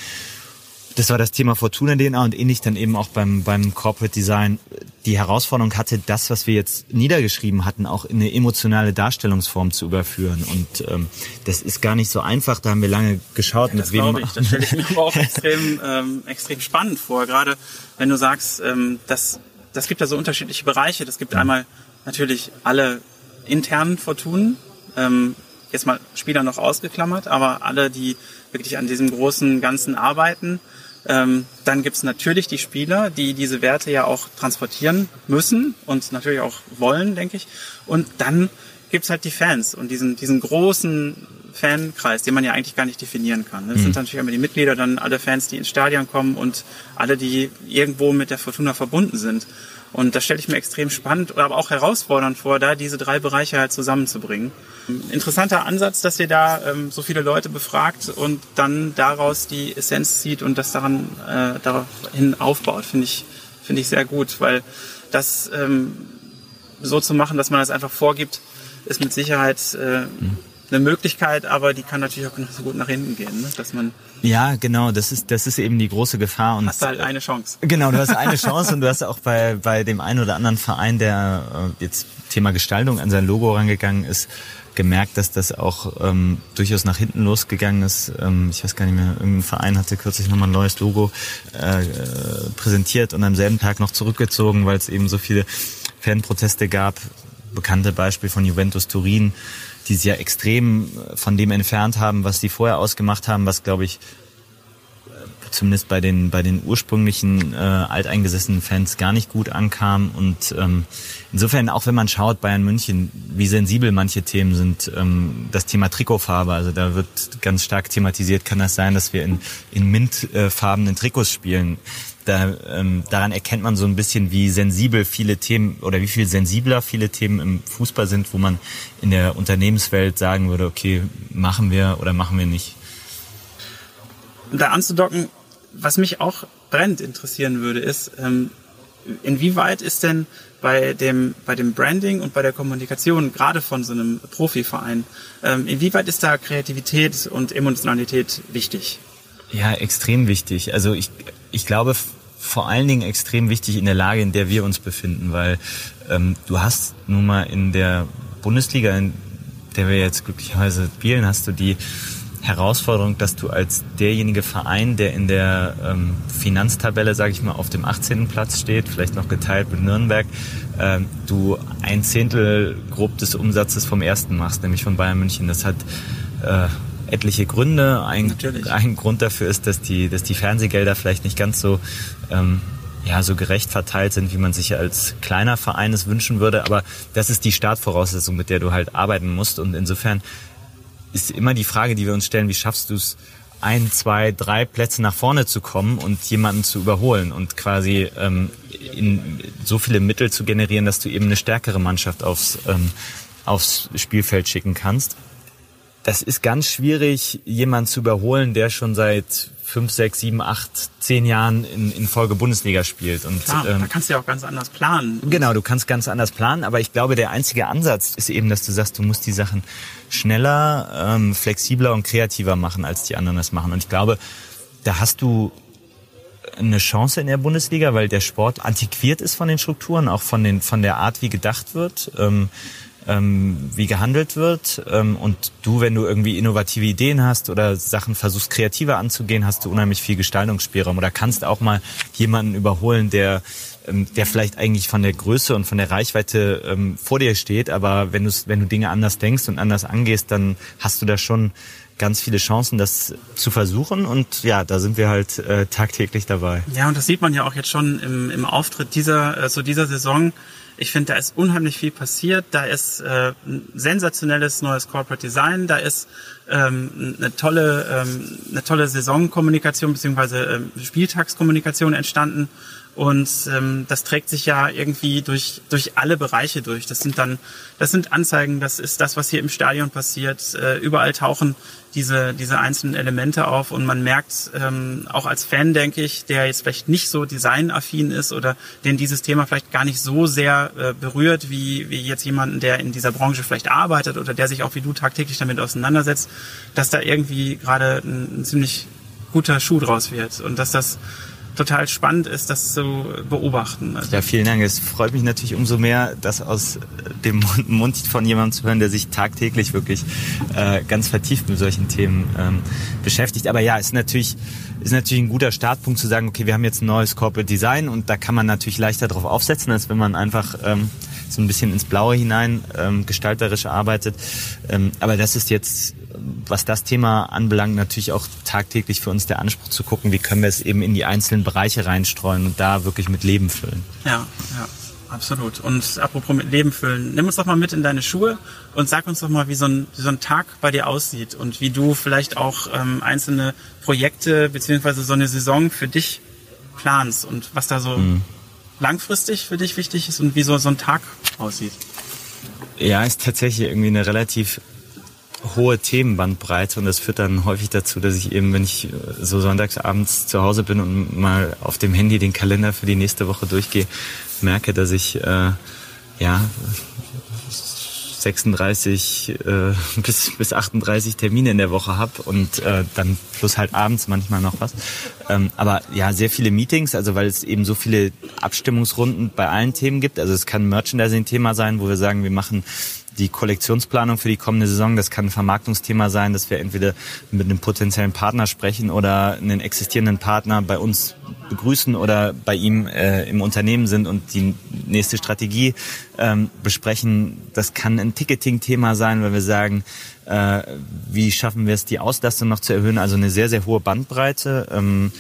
das war das Thema Fortuna DNA und ähnlich dann eben auch beim, beim Corporate Design. Die Herausforderung hatte, das, was wir jetzt niedergeschrieben hatten, auch in eine emotionale Darstellungsform zu überführen. Und ähm, das ist gar nicht so einfach. Da haben wir lange geschaut. Ja, das glaube ich. Das stelle ich mir aber auch extrem, ähm, extrem spannend vor. Gerade wenn du sagst, ähm, das, das gibt ja so unterschiedliche Bereiche. Das gibt ja. einmal natürlich alle internen Fortunen. Ähm, jetzt mal Spieler noch ausgeklammert, aber alle, die wirklich an diesem großen Ganzen arbeiten, ähm, dann gibt's natürlich die Spieler, die diese Werte ja auch transportieren müssen und natürlich auch wollen, denke ich. Und dann gibt's halt die Fans und diesen, diesen großen Fankreis, den man ja eigentlich gar nicht definieren kann. Das mhm. sind natürlich immer die Mitglieder, dann alle Fans, die ins Stadion kommen und alle, die irgendwo mit der Fortuna verbunden sind. Und das stelle ich mir extrem spannend, aber auch herausfordernd vor, da diese drei Bereiche halt zusammenzubringen. Interessanter Ansatz, dass ihr da ähm, so viele Leute befragt und dann daraus die Essenz zieht und das daran äh, daraufhin aufbaut, finde ich finde ich sehr gut, weil das ähm, so zu machen, dass man das einfach vorgibt, ist mit Sicherheit äh, mhm eine Möglichkeit, aber die kann natürlich auch so gut nach hinten gehen, ne? dass man ja, genau, das ist das ist eben die große Gefahr und hast halt eine Chance. Genau, du hast eine Chance und du hast auch bei bei dem einen oder anderen Verein, der äh, jetzt Thema Gestaltung an sein Logo rangegangen ist, gemerkt, dass das auch ähm, durchaus nach hinten losgegangen ist. Ähm, ich weiß gar nicht mehr, irgendein Verein hatte kürzlich nochmal ein neues Logo äh, präsentiert und am selben Tag noch zurückgezogen, weil es eben so viele Fanproteste gab. Bekannte Beispiel von Juventus Turin, die sich ja extrem von dem entfernt haben, was sie vorher ausgemacht haben, was glaube ich zumindest bei den bei den ursprünglichen äh, alteingesessenen Fans gar nicht gut ankam. Und ähm, insofern auch wenn man schaut Bayern München wie sensibel manche Themen sind ähm, das Thema Trikotfarbe also da wird ganz stark thematisiert kann das sein dass wir in in mintfarbenen Trikots spielen da, ähm, daran erkennt man so ein bisschen, wie sensibel viele Themen oder wie viel sensibler viele Themen im Fußball sind, wo man in der Unternehmenswelt sagen würde, okay, machen wir oder machen wir nicht. Da anzudocken, was mich auch brennend interessieren würde, ist, ähm, inwieweit ist denn bei dem, bei dem Branding und bei der Kommunikation, gerade von so einem Profiverein, ähm, inwieweit ist da Kreativität und Emotionalität wichtig? Ja, extrem wichtig. Also ich, ich glaube vor allen Dingen extrem wichtig in der Lage, in der wir uns befinden, weil ähm, du hast nun mal in der Bundesliga, in der wir jetzt glücklicherweise spielen, hast du die Herausforderung, dass du als derjenige Verein, der in der ähm, Finanztabelle, sage ich mal, auf dem 18. Platz steht, vielleicht noch geteilt mit Nürnberg, ähm, du ein Zehntel grob des Umsatzes vom ersten machst, nämlich von Bayern München. Das hat äh, etliche Gründe. Ein, ein Grund dafür ist, dass die, dass die Fernsehgelder vielleicht nicht ganz so ähm, ja, so gerecht verteilt sind, wie man sich als kleiner Verein es wünschen würde. Aber das ist die Startvoraussetzung, mit der du halt arbeiten musst. Und insofern ist immer die Frage, die wir uns stellen, wie schaffst du es, ein, zwei, drei Plätze nach vorne zu kommen und jemanden zu überholen und quasi ähm, in so viele Mittel zu generieren, dass du eben eine stärkere Mannschaft aufs, ähm, aufs Spielfeld schicken kannst. Das ist ganz schwierig, jemanden zu überholen, der schon seit fünf, sechs, sieben, acht, zehn Jahren in, in Folge Bundesliga spielt. Und Klar, ähm, da kannst du ja auch ganz anders planen. Genau, du kannst ganz anders planen, aber ich glaube, der einzige Ansatz ist eben, dass du sagst, du musst die Sachen schneller, ähm, flexibler und kreativer machen, als die anderen das machen. Und ich glaube, da hast du eine Chance in der Bundesliga, weil der Sport antiquiert ist von den Strukturen, auch von, den, von der Art, wie gedacht wird. Ähm, ähm, wie gehandelt wird. Ähm, und du, wenn du irgendwie innovative Ideen hast oder Sachen versuchst kreativer anzugehen, hast du unheimlich viel Gestaltungsspielraum oder kannst auch mal jemanden überholen, der ähm, der vielleicht eigentlich von der Größe und von der Reichweite ähm, vor dir steht, aber wenn du wenn du Dinge anders denkst und anders angehst, dann hast du da schon ganz viele Chancen, das zu versuchen. Und ja, da sind wir halt äh, tagtäglich dabei. Ja, und das sieht man ja auch jetzt schon im, im Auftritt dieser, äh, so dieser Saison. Ich finde, da ist unheimlich viel passiert. Da ist äh, ein sensationelles neues Corporate Design. Da ist ähm, eine tolle, ähm, eine tolle Saisonkommunikation beziehungsweise ähm, Spieltagskommunikation entstanden. Und ähm, das trägt sich ja irgendwie durch, durch alle Bereiche durch. Das sind dann, das sind Anzeigen, das ist das, was hier im Stadion passiert. Äh, überall tauchen diese, diese einzelnen Elemente auf und man merkt ähm, auch als Fan, denke ich, der jetzt vielleicht nicht so designaffin ist oder den dieses Thema vielleicht gar nicht so sehr äh, berührt, wie, wie jetzt jemanden, der in dieser Branche vielleicht arbeitet oder der sich auch wie du tagtäglich damit auseinandersetzt, dass da irgendwie gerade ein, ein ziemlich guter Schuh draus wird und dass das total spannend ist, das zu beobachten. Also ja, vielen Dank. Es freut mich natürlich umso mehr, das aus dem Mund von jemandem zu hören, der sich tagtäglich wirklich äh, ganz vertieft mit solchen Themen ähm, beschäftigt. Aber ja, ist natürlich ist natürlich ein guter Startpunkt zu sagen, okay, wir haben jetzt ein neues Corporate Design und da kann man natürlich leichter drauf aufsetzen, als wenn man einfach ähm, so ein bisschen ins Blaue hinein ähm, gestalterisch arbeitet. Ähm, aber das ist jetzt was das Thema anbelangt, natürlich auch tagtäglich für uns der Anspruch zu gucken, wie können wir es eben in die einzelnen Bereiche reinstreuen und da wirklich mit Leben füllen. Ja, ja. Absolut. Und apropos mit Leben füllen, nimm uns doch mal mit in deine Schuhe und sag uns doch mal, wie so ein, wie so ein Tag bei dir aussieht und wie du vielleicht auch ähm, einzelne Projekte beziehungsweise so eine Saison für dich planst und was da so mhm. Langfristig für dich wichtig ist und wie so, so ein Tag aussieht. Ja, ist tatsächlich irgendwie eine relativ hohe Themenbandbreite und das führt dann häufig dazu, dass ich eben, wenn ich äh, so sonntags abends zu Hause bin und mal auf dem Handy den Kalender für die nächste Woche durchgehe, merke, dass ich äh, ja 36 äh, bis, bis 38 Termine in der Woche habe und äh, dann plus halt abends manchmal noch was. Ähm, aber ja, sehr viele Meetings, also weil es eben so viele Abstimmungsrunden bei allen Themen gibt. Also es kann Merchandising-Thema sein, wo wir sagen, wir machen die Kollektionsplanung für die kommende Saison. Das kann ein Vermarktungsthema sein, dass wir entweder mit einem potenziellen Partner sprechen oder einen existierenden Partner bei uns begrüßen oder bei ihm äh, im Unternehmen sind und die nächste Strategie ähm, besprechen. Das kann ein Ticketing-Thema sein, weil wir sagen, äh, wie schaffen wir es, die Auslastung noch zu erhöhen. Also eine sehr, sehr hohe Bandbreite. Ähm,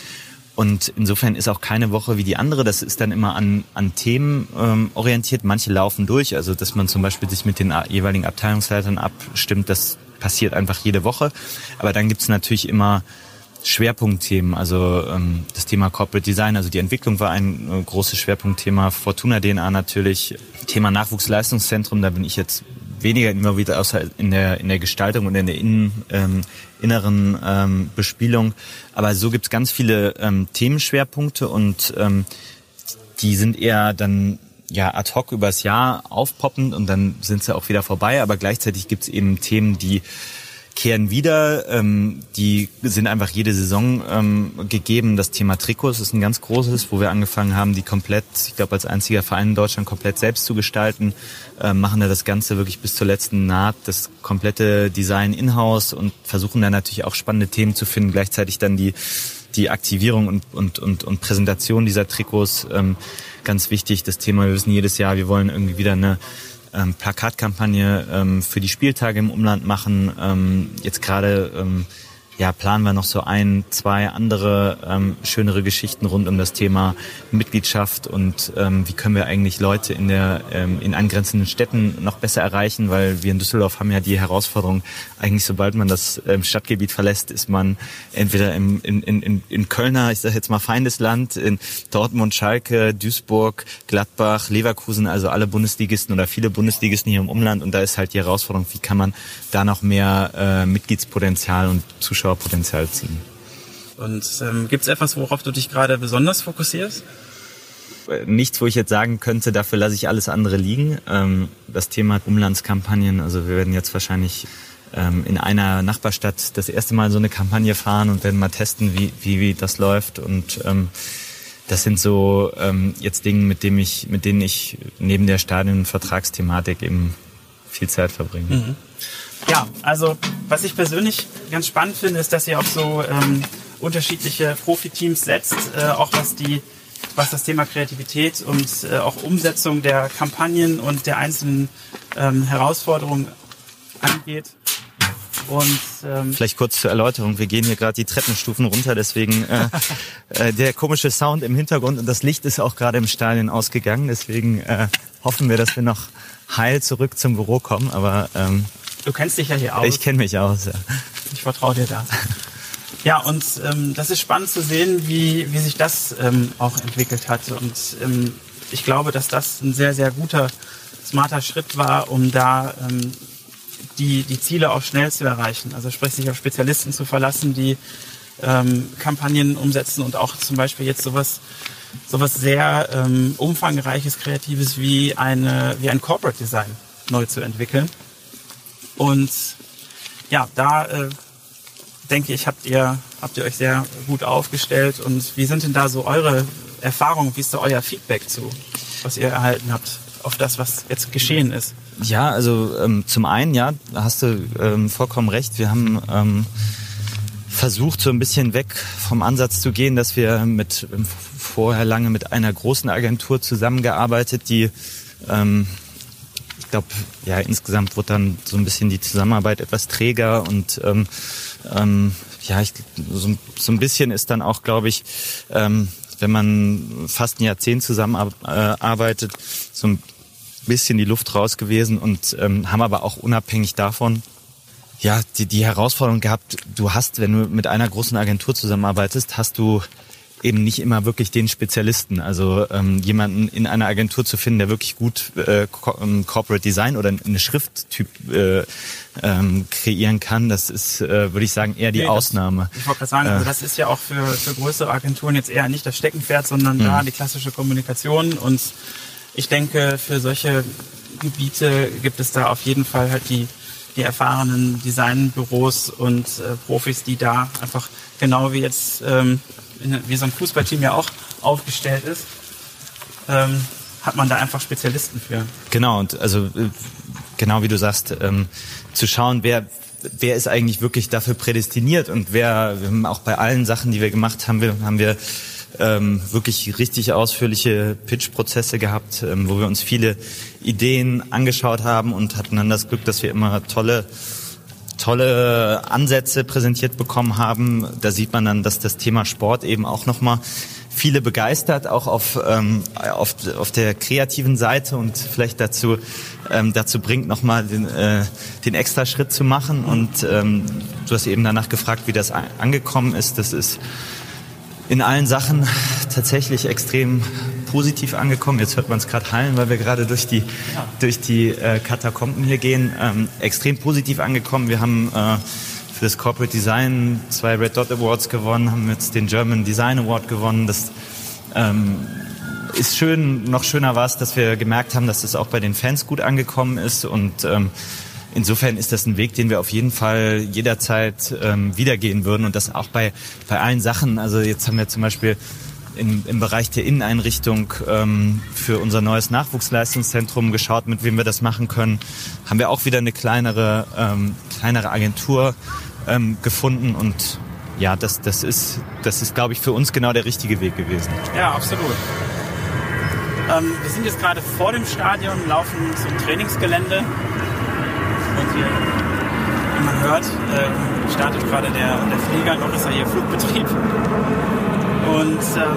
und insofern ist auch keine Woche wie die andere. Das ist dann immer an, an Themen ähm, orientiert. Manche laufen durch, also dass man zum Beispiel sich mit den jeweiligen Abteilungsleitern abstimmt, das passiert einfach jede Woche. Aber dann gibt's natürlich immer Schwerpunktthemen, also ähm, das Thema Corporate Design, also die Entwicklung war ein äh, großes Schwerpunktthema, Fortuna DNA natürlich, Thema Nachwuchsleistungszentrum, da bin ich jetzt weniger immer wieder außer in der in der Gestaltung und in der innen, ähm, inneren ähm, Bespielung. Aber so gibt's ganz viele ähm, Themenschwerpunkte und ähm, die sind eher dann ja ad hoc übers Jahr aufpoppend und dann sind sie auch wieder vorbei. Aber gleichzeitig gibt's eben Themen, die kehren wieder. Ähm, die sind einfach jede Saison ähm, gegeben. Das Thema Trikots ist ein ganz großes, wo wir angefangen haben, die komplett, ich glaube als einziger Verein in Deutschland komplett selbst zu gestalten. Äh, machen da das Ganze wirklich bis zur letzten Naht, das komplette Design in-house und versuchen dann natürlich auch spannende Themen zu finden. Gleichzeitig dann die die Aktivierung und, und, und, und Präsentation dieser Trikots ähm, ganz wichtig. Das Thema, wir wissen jedes Jahr, wir wollen irgendwie wieder eine ähm, Plakatkampagne ähm, für die Spieltage im Umland machen. Ähm, jetzt gerade ähm, ja, planen wir noch so ein, zwei andere ähm, schönere Geschichten rund um das Thema Mitgliedschaft und ähm, wie können wir eigentlich Leute in der ähm, in angrenzenden Städten noch besser erreichen, weil wir in Düsseldorf haben ja die Herausforderung, eigentlich sobald man das ähm, Stadtgebiet verlässt, ist man entweder im, in, in, in Kölner, ich sage jetzt mal Feindesland, in Dortmund, Schalke, Duisburg, Gladbach, Leverkusen, also alle Bundesligisten oder viele Bundesligisten hier im Umland. Und da ist halt die Herausforderung, wie kann man da noch mehr äh, Mitgliedspotenzial und Zuschauer Zuschauerpotenzial ziehen. Und ähm, gibt es etwas, worauf du dich gerade besonders fokussierst? Äh, nichts, wo ich jetzt sagen könnte, dafür lasse ich alles andere liegen. Ähm, das Thema Umlandskampagnen, also wir werden jetzt wahrscheinlich ähm, in einer Nachbarstadt das erste Mal so eine Kampagne fahren und werden mal testen, wie, wie, wie das läuft. Und ähm, das sind so ähm, jetzt Dinge, mit, dem ich, mit denen ich neben der Stadionvertragsthematik eben viel Zeit verbringe. Mhm. Ja, also was ich persönlich ganz spannend finde, ist, dass ihr auf so ähm, unterschiedliche Profiteams setzt, äh, auch was die was das Thema Kreativität und äh, auch Umsetzung der Kampagnen und der einzelnen ähm, Herausforderungen angeht. Und ähm, vielleicht kurz zur Erläuterung: Wir gehen hier gerade die Treppenstufen runter, deswegen äh, äh, der komische Sound im Hintergrund und das Licht ist auch gerade im Stadion ausgegangen. Deswegen äh, hoffen wir, dass wir noch heil zurück zum Büro kommen. Aber ähm, Du kennst dich ja hier aus. Ich kenne mich aus, ja. Ich vertraue dir da. Ja, und ähm, das ist spannend zu sehen, wie, wie sich das ähm, auch entwickelt hat. Und ähm, ich glaube, dass das ein sehr, sehr guter, smarter Schritt war, um da ähm, die, die Ziele auch schnell zu erreichen. Also sprich, sich auf Spezialisten zu verlassen, die ähm, Kampagnen umsetzen und auch zum Beispiel jetzt sowas, sowas sehr ähm, umfangreiches, kreatives wie, eine, wie ein Corporate Design neu zu entwickeln. Und ja, da äh, denke ich, habt ihr, habt ihr euch sehr gut aufgestellt. Und wie sind denn da so eure Erfahrungen? Wie ist da euer Feedback zu, was ihr erhalten habt auf das, was jetzt geschehen ist? Ja, also ähm, zum einen, ja, hast du ähm, vollkommen recht. Wir haben ähm, versucht, so ein bisschen weg vom Ansatz zu gehen, dass wir mit vorher lange mit einer großen Agentur zusammengearbeitet, die ähm, ich glaube, ja, insgesamt wurde dann so ein bisschen die Zusammenarbeit etwas träger und ähm, ähm, ja, ich, so, so ein bisschen ist dann auch, glaube ich, ähm, wenn man fast ein Jahrzehnt zusammenarbeitet, so ein bisschen die Luft raus gewesen und ähm, haben aber auch unabhängig davon ja die, die Herausforderung gehabt, du hast, wenn du mit einer großen Agentur zusammenarbeitest, hast du eben nicht immer wirklich den Spezialisten. Also ähm, jemanden in einer Agentur zu finden, der wirklich gut äh, ähm, Corporate Design oder eine Schrifttyp äh, ähm, kreieren kann, das ist, äh, würde ich sagen, eher die nee, Ausnahme. Das, ich wollte gerade sagen, also äh, das ist ja auch für, für größere Agenturen jetzt eher nicht das Steckenpferd, sondern mh. da die klassische Kommunikation. Und ich denke, für solche Gebiete gibt es da auf jeden Fall halt die die erfahrenen Designbüros und äh, Profis, die da einfach genau wie jetzt ähm, wie so ein Fußballteam ja auch aufgestellt ist, ähm, hat man da einfach Spezialisten für. Genau, und also äh, genau wie du sagst, ähm, zu schauen, wer wer ist eigentlich wirklich dafür prädestiniert und wer, auch bei allen Sachen, die wir gemacht haben, wir, haben wir ähm, wirklich richtig ausführliche Pitch-Prozesse gehabt, ähm, wo wir uns viele Ideen angeschaut haben und hatten dann das Glück, dass wir immer tolle tolle Ansätze präsentiert bekommen haben. Da sieht man dann, dass das Thema Sport eben auch nochmal viele begeistert, auch auf, ähm, auf, auf der kreativen Seite und vielleicht dazu, ähm, dazu bringt, nochmal den, äh, den extra Schritt zu machen. Und ähm, du hast eben danach gefragt, wie das angekommen ist. Das ist in allen Sachen tatsächlich extrem positiv angekommen. Jetzt hört man es gerade hallen, weil wir gerade durch die, ja. durch die äh, Katakomben hier gehen. Ähm, extrem positiv angekommen. Wir haben äh, für das Corporate Design zwei Red Dot Awards gewonnen, haben jetzt den German Design Award gewonnen. Das ähm, ist schön. Noch schöner war es, dass wir gemerkt haben, dass das auch bei den Fans gut angekommen ist und ähm, insofern ist das ein Weg, den wir auf jeden Fall jederzeit ähm, wiedergehen würden und das auch bei, bei allen Sachen. Also jetzt haben wir zum Beispiel in, im Bereich der Inneneinrichtung ähm, für unser neues Nachwuchsleistungszentrum geschaut, mit wem wir das machen können. Haben wir auch wieder eine kleinere, ähm, kleinere Agentur ähm, gefunden und ja, das, das ist, das ist, glaube ich, für uns genau der richtige Weg gewesen. Ja, absolut. Ähm, wir sind jetzt gerade vor dem Stadion, laufen zum Trainingsgelände und hier, wie man hört, äh, startet gerade der, der Flieger, noch ist er hier Flugbetrieb. Und ähm,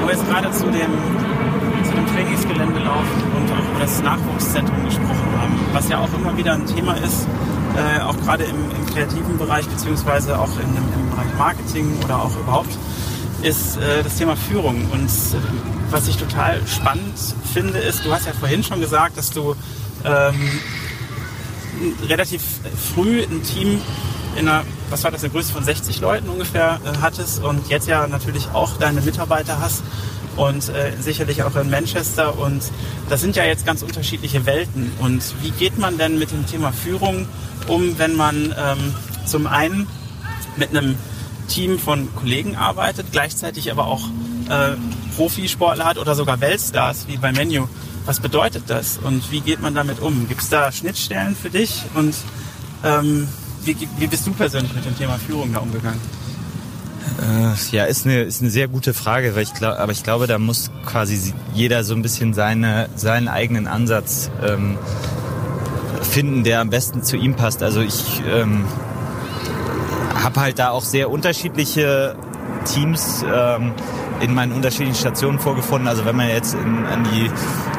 wo wir jetzt gerade zu dem, zu dem Trainingsgelände laufen und auch über das Nachwuchszentrum gesprochen haben, was ja auch immer wieder ein Thema ist, äh, auch gerade im, im, kreativen Bereich, beziehungsweise auch in, im, Bereich Marketing oder auch überhaupt, ist äh, das Thema Führung. Und äh, was ich total spannend finde, ist, du hast ja vorhin schon gesagt, dass du ähm, relativ früh ein Team in einer, was war das, eine Größe von 60 Leuten ungefähr äh, hattest und jetzt ja natürlich auch deine Mitarbeiter hast und äh, sicherlich auch in Manchester. Und das sind ja jetzt ganz unterschiedliche Welten. Und wie geht man denn mit dem Thema Führung um, wenn man ähm, zum einen mit einem Team von Kollegen arbeitet, gleichzeitig aber auch äh, Profisportler hat oder sogar Weltstars wie bei Menu. Was bedeutet das und wie geht man damit um? Gibt es da Schnittstellen für dich und ähm, wie, wie bist du persönlich mit dem Thema Führung da umgegangen? Äh, ja, ist eine, ist eine sehr gute Frage, weil ich glaube, aber ich glaube, da muss quasi jeder so ein bisschen seine, seinen eigenen Ansatz ähm, finden, der am besten zu ihm passt. Also ich ähm, habe halt da auch sehr unterschiedliche Teams ähm, in meinen unterschiedlichen Stationen vorgefunden. Also wenn man jetzt in, an die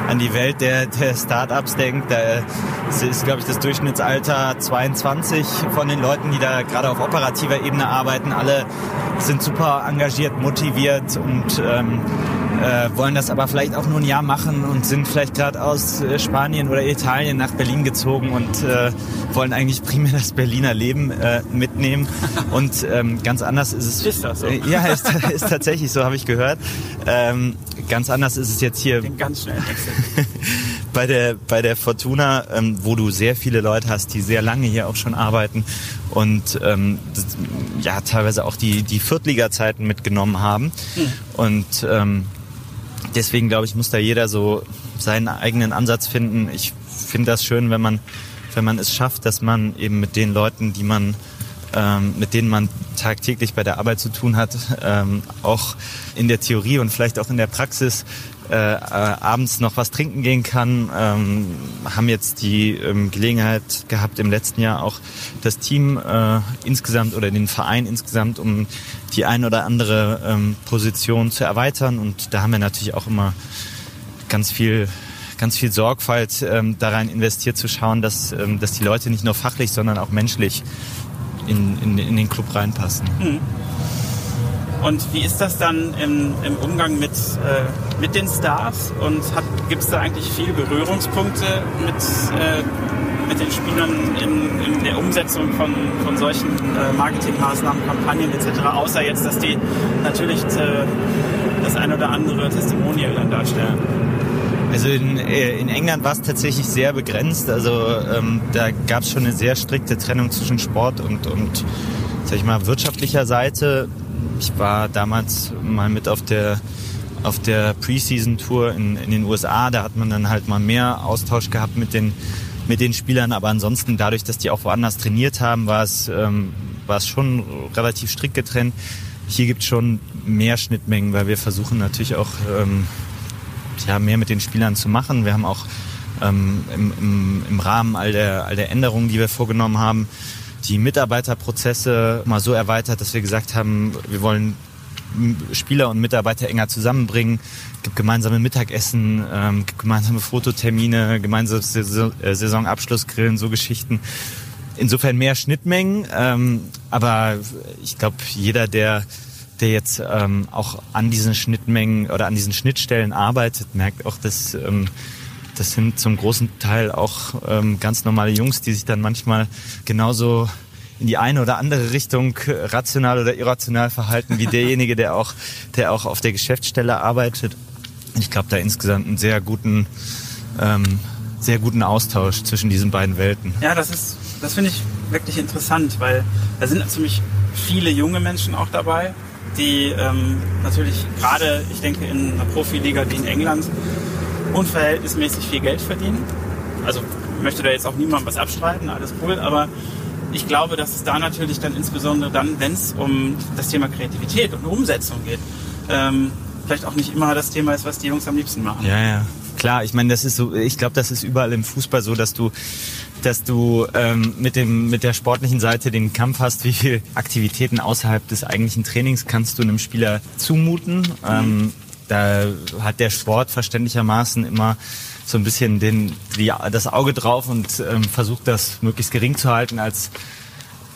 an die Welt der, der Startups denkt, da ist, glaube ich, das Durchschnittsalter 22 von den Leuten, die da gerade auf operativer Ebene arbeiten. Alle sind super engagiert, motiviert und ähm, äh, wollen das aber vielleicht auch nur ein Jahr machen und sind vielleicht gerade aus äh, Spanien oder Italien nach Berlin gezogen und äh, wollen eigentlich primär das Berliner Leben äh, mitnehmen. Und ähm, ganz anders ist es. Ist das so? Äh, ja, ist, ist tatsächlich so, habe ich gehört. Ähm, ganz anders ist es jetzt hier. Den ganz schnell bei der bei der Fortuna, ähm, wo du sehr viele Leute hast, die sehr lange hier auch schon arbeiten und ähm, das, ja teilweise auch die die Viertliga-Zeiten mitgenommen haben. Hm. Und ähm, deswegen glaube ich, muss da jeder so seinen eigenen Ansatz finden. Ich finde das schön, wenn man, wenn man es schafft, dass man eben mit den Leuten, die man, ähm, mit denen man tagtäglich bei der Arbeit zu tun hat, ähm, auch in der Theorie und vielleicht auch in der Praxis äh, äh, abends noch was trinken gehen kann. Ähm, haben jetzt die ähm, Gelegenheit gehabt, im letzten Jahr auch das Team äh, insgesamt oder den Verein insgesamt um die ein oder andere ähm, Position zu erweitern. Und da haben wir natürlich auch immer ganz viel ganz viel Sorgfalt ähm, da rein investiert zu schauen, dass, ähm, dass die Leute nicht nur fachlich, sondern auch menschlich in, in, in den Club reinpassen. Mhm. Und wie ist das dann im, im Umgang mit, äh, mit den Stars? Und gibt es da eigentlich viel Berührungspunkte mit, äh, mit den Spielern in, in, der Umsetzung von, von solchen äh, Marketingmaßnahmen, Kampagnen etc., außer jetzt, dass die natürlich äh, das ein oder andere Testimonial dann darstellen? Also in, äh, in England war es tatsächlich sehr begrenzt. Also ähm, da gab es schon eine sehr strikte Trennung zwischen Sport und, und sag ich mal, wirtschaftlicher Seite ich war damals mal mit auf der auf der Preseason-Tour in, in den USA. Da hat man dann halt mal mehr Austausch gehabt mit den mit den Spielern, aber ansonsten dadurch, dass die auch woanders trainiert haben, war es ähm, war es schon relativ strikt getrennt. Hier gibt es schon mehr Schnittmengen, weil wir versuchen natürlich auch ähm, ja, mehr mit den Spielern zu machen. Wir haben auch ähm, im, im, im Rahmen all der, all der Änderungen, die wir vorgenommen haben, die Mitarbeiterprozesse mal so erweitert, dass wir gesagt haben, wir wollen Spieler und Mitarbeiter enger zusammenbringen. Es gibt gemeinsame Mittagessen, ähm, gemeinsame Fototermine, gemeinsame äh, Saisonabschlussgrillen, so Geschichten. Insofern mehr Schnittmengen, ähm, aber ich glaube, jeder, der der jetzt ähm, auch an diesen Schnittmengen oder an diesen Schnittstellen arbeitet, merkt auch, dass ähm, das sind zum großen Teil auch ähm, ganz normale Jungs, die sich dann manchmal genauso in die eine oder andere Richtung rational oder irrational verhalten wie derjenige, der auch, der auch auf der Geschäftsstelle arbeitet. Ich glaube, da insgesamt einen sehr guten, ähm, sehr guten Austausch zwischen diesen beiden Welten. Ja, das ist, das finde ich wirklich interessant, weil da sind ziemlich viele junge Menschen auch dabei, die ähm, natürlich gerade, ich denke, in einer Profiliga wie in England unverhältnismäßig viel Geld verdienen. Also ich möchte da jetzt auch niemandem was abstreiten, alles cool, aber ich glaube, dass es da natürlich dann insbesondere dann, wenn es um das Thema Kreativität und Umsetzung geht, ähm, vielleicht auch nicht immer das Thema ist, was die Jungs am liebsten machen. Ja, ja. Klar, ich meine, das ist so, ich glaube, das ist überall im Fußball so, dass du dass du ähm, mit dem mit der sportlichen Seite den Kampf hast, wie viel Aktivitäten außerhalb des eigentlichen Trainings kannst du einem Spieler zumuten. Mhm. Ähm, da hat der Sport verständlichermaßen immer so ein bisschen den, die, das Auge drauf und ähm, versucht das möglichst gering zu halten als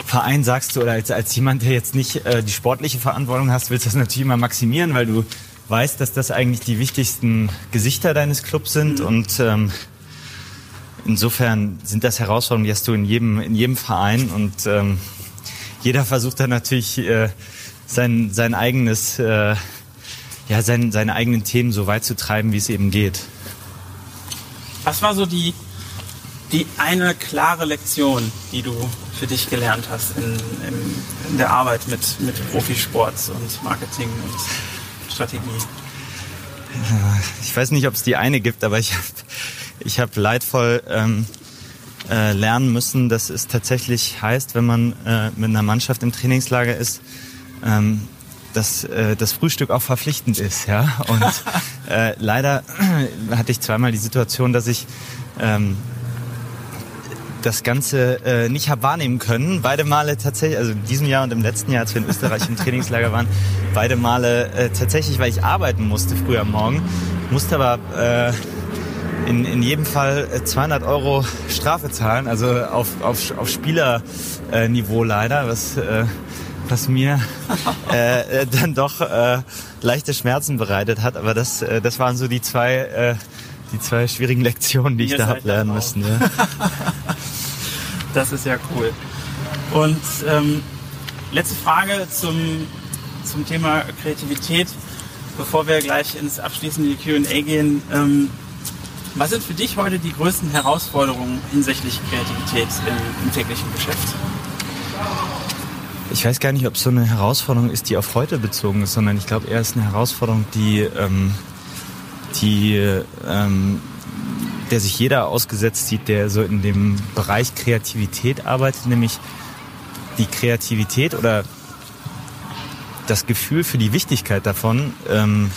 Verein sagst du oder als, als jemand, der jetzt nicht äh, die sportliche Verantwortung hast, willst du das natürlich immer maximieren, weil du weißt, dass das eigentlich die wichtigsten Gesichter deines Clubs sind mhm. und ähm, insofern sind das Herausforderungen, die hast du in jedem, in jedem Verein und ähm, jeder versucht dann natürlich äh, sein, sein eigenes, äh, ja, sein, seine eigenen Themen so weit zu treiben, wie es eben geht. Was war so die, die eine klare Lektion, die du für dich gelernt hast in, in, in der Arbeit mit, mit Profisport und Marketing und Strategie? Ich weiß nicht, ob es die eine gibt, aber ich habe ich hab leidvoll ähm, äh, lernen müssen, dass es tatsächlich heißt, wenn man äh, mit einer Mannschaft im Trainingslager ist, ähm, dass äh, das Frühstück auch verpflichtend ist. Ja? Und äh, leider hatte ich zweimal die Situation, dass ich ähm, das Ganze äh, nicht habe wahrnehmen können. Beide Male tatsächlich, also in diesem Jahr und im letzten Jahr, als wir in Österreich im Trainingslager waren, beide Male äh, tatsächlich, weil ich arbeiten musste früh am Morgen, musste aber äh, in, in jedem Fall 200 äh, Euro Strafe zahlen, also auf, auf, auf Spielerniveau leider, was, äh, was mir äh, äh, dann doch äh, leichte Schmerzen bereitet hat. Aber das, äh, das waren so die zwei, äh, die zwei schwierigen Lektionen, die ich da habe lernen müssen. Ja. das ist ja cool. Und ähm, letzte Frage zum, zum Thema Kreativität, bevor wir gleich ins abschließende Q&A gehen. Ähm, was sind für dich heute die größten Herausforderungen hinsichtlich Kreativität im, im täglichen Geschäft? Ich weiß gar nicht, ob es so eine Herausforderung ist, die auf heute bezogen ist, sondern ich glaube eher ist eine Herausforderung, die, ähm, die ähm, der sich jeder ausgesetzt sieht, der so in dem Bereich Kreativität arbeitet, nämlich die Kreativität oder das Gefühl für die Wichtigkeit davon, ähm,